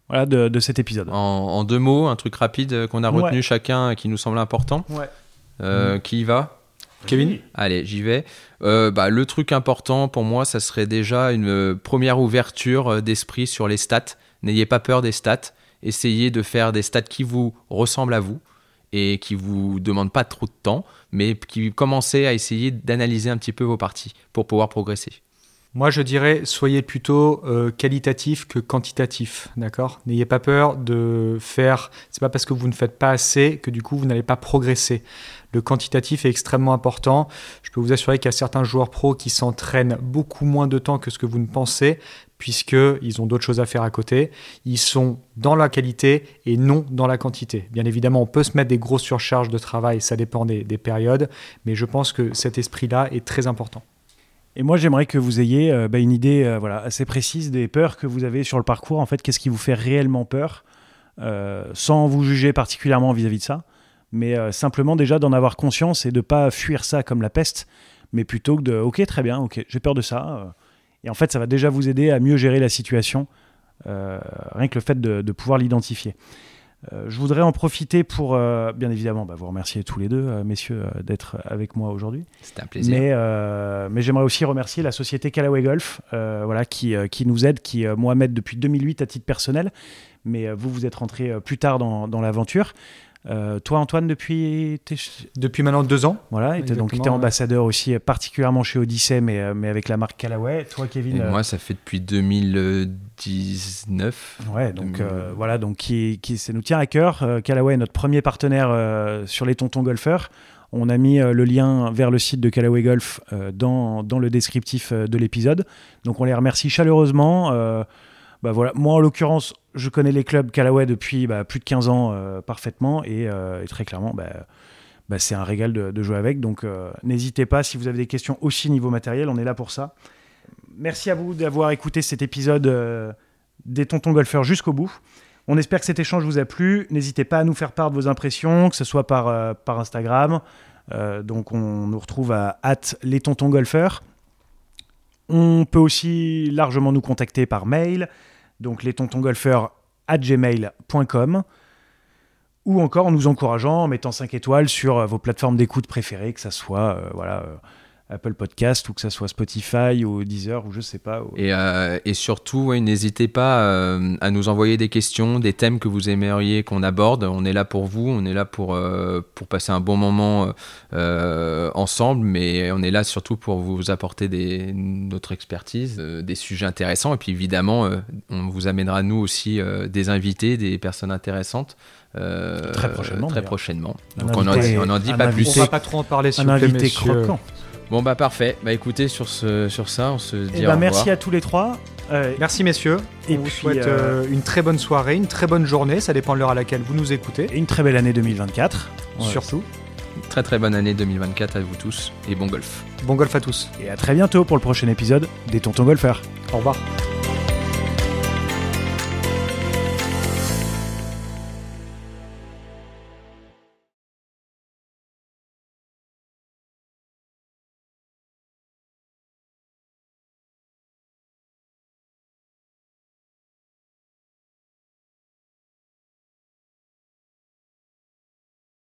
voilà, de, cet épisode. En, deux mots, un truc rapide euh, qu'on a retenu chacun et qui nous semble important. Ouais. Qui y va? Kevin Allez, j'y vais. bah, le truc important pour moi, ça serait déjà une première ouverture d'esprit sur les stats. N'ayez pas peur des stats. Essayez de faire des stats qui vous ressemblent à vous et qui vous demandent pas trop de temps, mais qui commencez à essayer d'analyser un petit peu vos parties pour pouvoir progresser. Moi, je dirais, soyez plutôt euh, qualitatif que quantitatif, d'accord? N'ayez pas peur de faire. C'est pas parce que vous ne faites pas assez que du coup vous n'allez pas progresser. Le quantitatif est extrêmement important. Je peux vous assurer qu'il y a certains joueurs pros qui s'entraînent beaucoup moins de temps que ce que vous ne pensez, puisqu'ils ont d'autres choses à faire à côté. Ils sont dans la qualité et non dans la quantité. Bien évidemment, on peut se mettre des grosses surcharges de travail, ça dépend des périodes, mais je pense que cet esprit-là est très important. Et moi, j'aimerais que vous ayez euh, bah, une idée euh, voilà, assez précise des peurs que vous avez sur le parcours. En fait, qu'est-ce qui vous fait réellement peur, euh, sans vous juger particulièrement vis-à-vis de ça, mais simplement déjà d'en avoir conscience et de pas fuir ça comme la peste, mais plutôt que de OK, très bien, OK, j'ai peur de ça. et en fait, ça va déjà vous aider à mieux gérer la situation, rien que le fait de pouvoir l'identifier. Euh, je voudrais en profiter pour, euh, bien évidemment, bah, vous remercier tous les deux, euh, messieurs, d'être avec moi aujourd'hui. C'était un plaisir. Mais, mais j'aimerais aussi remercier la société Callaway Golf, voilà, qui, qui nous aide, qui, moi, m'aide depuis 2008 à titre personnel. Mais vous, vous êtes rentré plus tard dans, dans l'aventure. Euh, toi, Antoine, depuis depuis maintenant deux ans. Voilà, et donc tu es ambassadeur aussi, particulièrement chez Odyssey, mais, euh, mais avec la marque Callaway. Toi, Kevin. Euh, moi, ça fait depuis 2019. Ouais, donc voilà, donc qui, qui ça nous tient à cœur. Callaway est notre premier partenaire sur les tontons golfeurs. On a mis le lien vers le site de Callaway Golf dans, dans le descriptif de l'épisode. Donc on les remercie chaleureusement. Bah voilà. Moi, en l'occurrence, je connais les clubs Callaway depuis bah, plus de 15 ans euh, parfaitement euh, et, très clairement, bah, c'est un régal de, jouer avec. Donc, euh, n'hésitez pas si vous avez des questions aussi niveau matériel, on est là pour ça. Merci à vous d'avoir écouté cet épisode des Tontons Golfeurs jusqu'au bout. On espère que cet échange vous a plu. N'hésitez pas à nous faire part de vos impressions, que ce soit par, par Instagram. donc, on nous retrouve à les Tontons Golfeurs. On peut aussi largement nous contacter par mail, donc les tontongolfeurs à gmail.com, ou encore en nous encourageant, en mettant 5 étoiles sur euh, vos plateformes d'écoute préférées, que ce soit euh, voilà, euh, Apple Podcast ou que ça soit Spotify ou Deezer ou je sais pas. ou- Et, euh, et surtout, ouais, n'hésitez pas euh, à nous envoyer des questions, des thèmes que vous aimeriez qu'on aborde. On est là pour vous, on est là pour, euh, pour passer un bon moment euh, ensemble, mais on est là surtout pour vous apporter des, notre expertise, euh, des sujets intéressants. Et puis évidemment, euh, on vous amènera nous aussi euh, des invités, des personnes intéressantes. euh, Très prochainement, Très prochainement. Donc on n'en dit, on en dit un pas On plus. invité- va pas trop en parler, s'il un invité croquant. Bon bah parfait. Bah écoutez sur ce sur ça, on se dit Eh au ben, merci revoir. à tous les trois. Euh, Merci, messieurs. Et on vous souhaite euh, euh, une très bonne soirée, une très bonne journée. Ça dépend de l'heure à laquelle vous nous écoutez. et une très belle année 2024. Ouais. Surtout. Très très bonne année 2024 à vous tous et bon golf. Bon golf à tous. Et à très bientôt pour le prochain épisode des Tontons Golfeurs. Au revoir.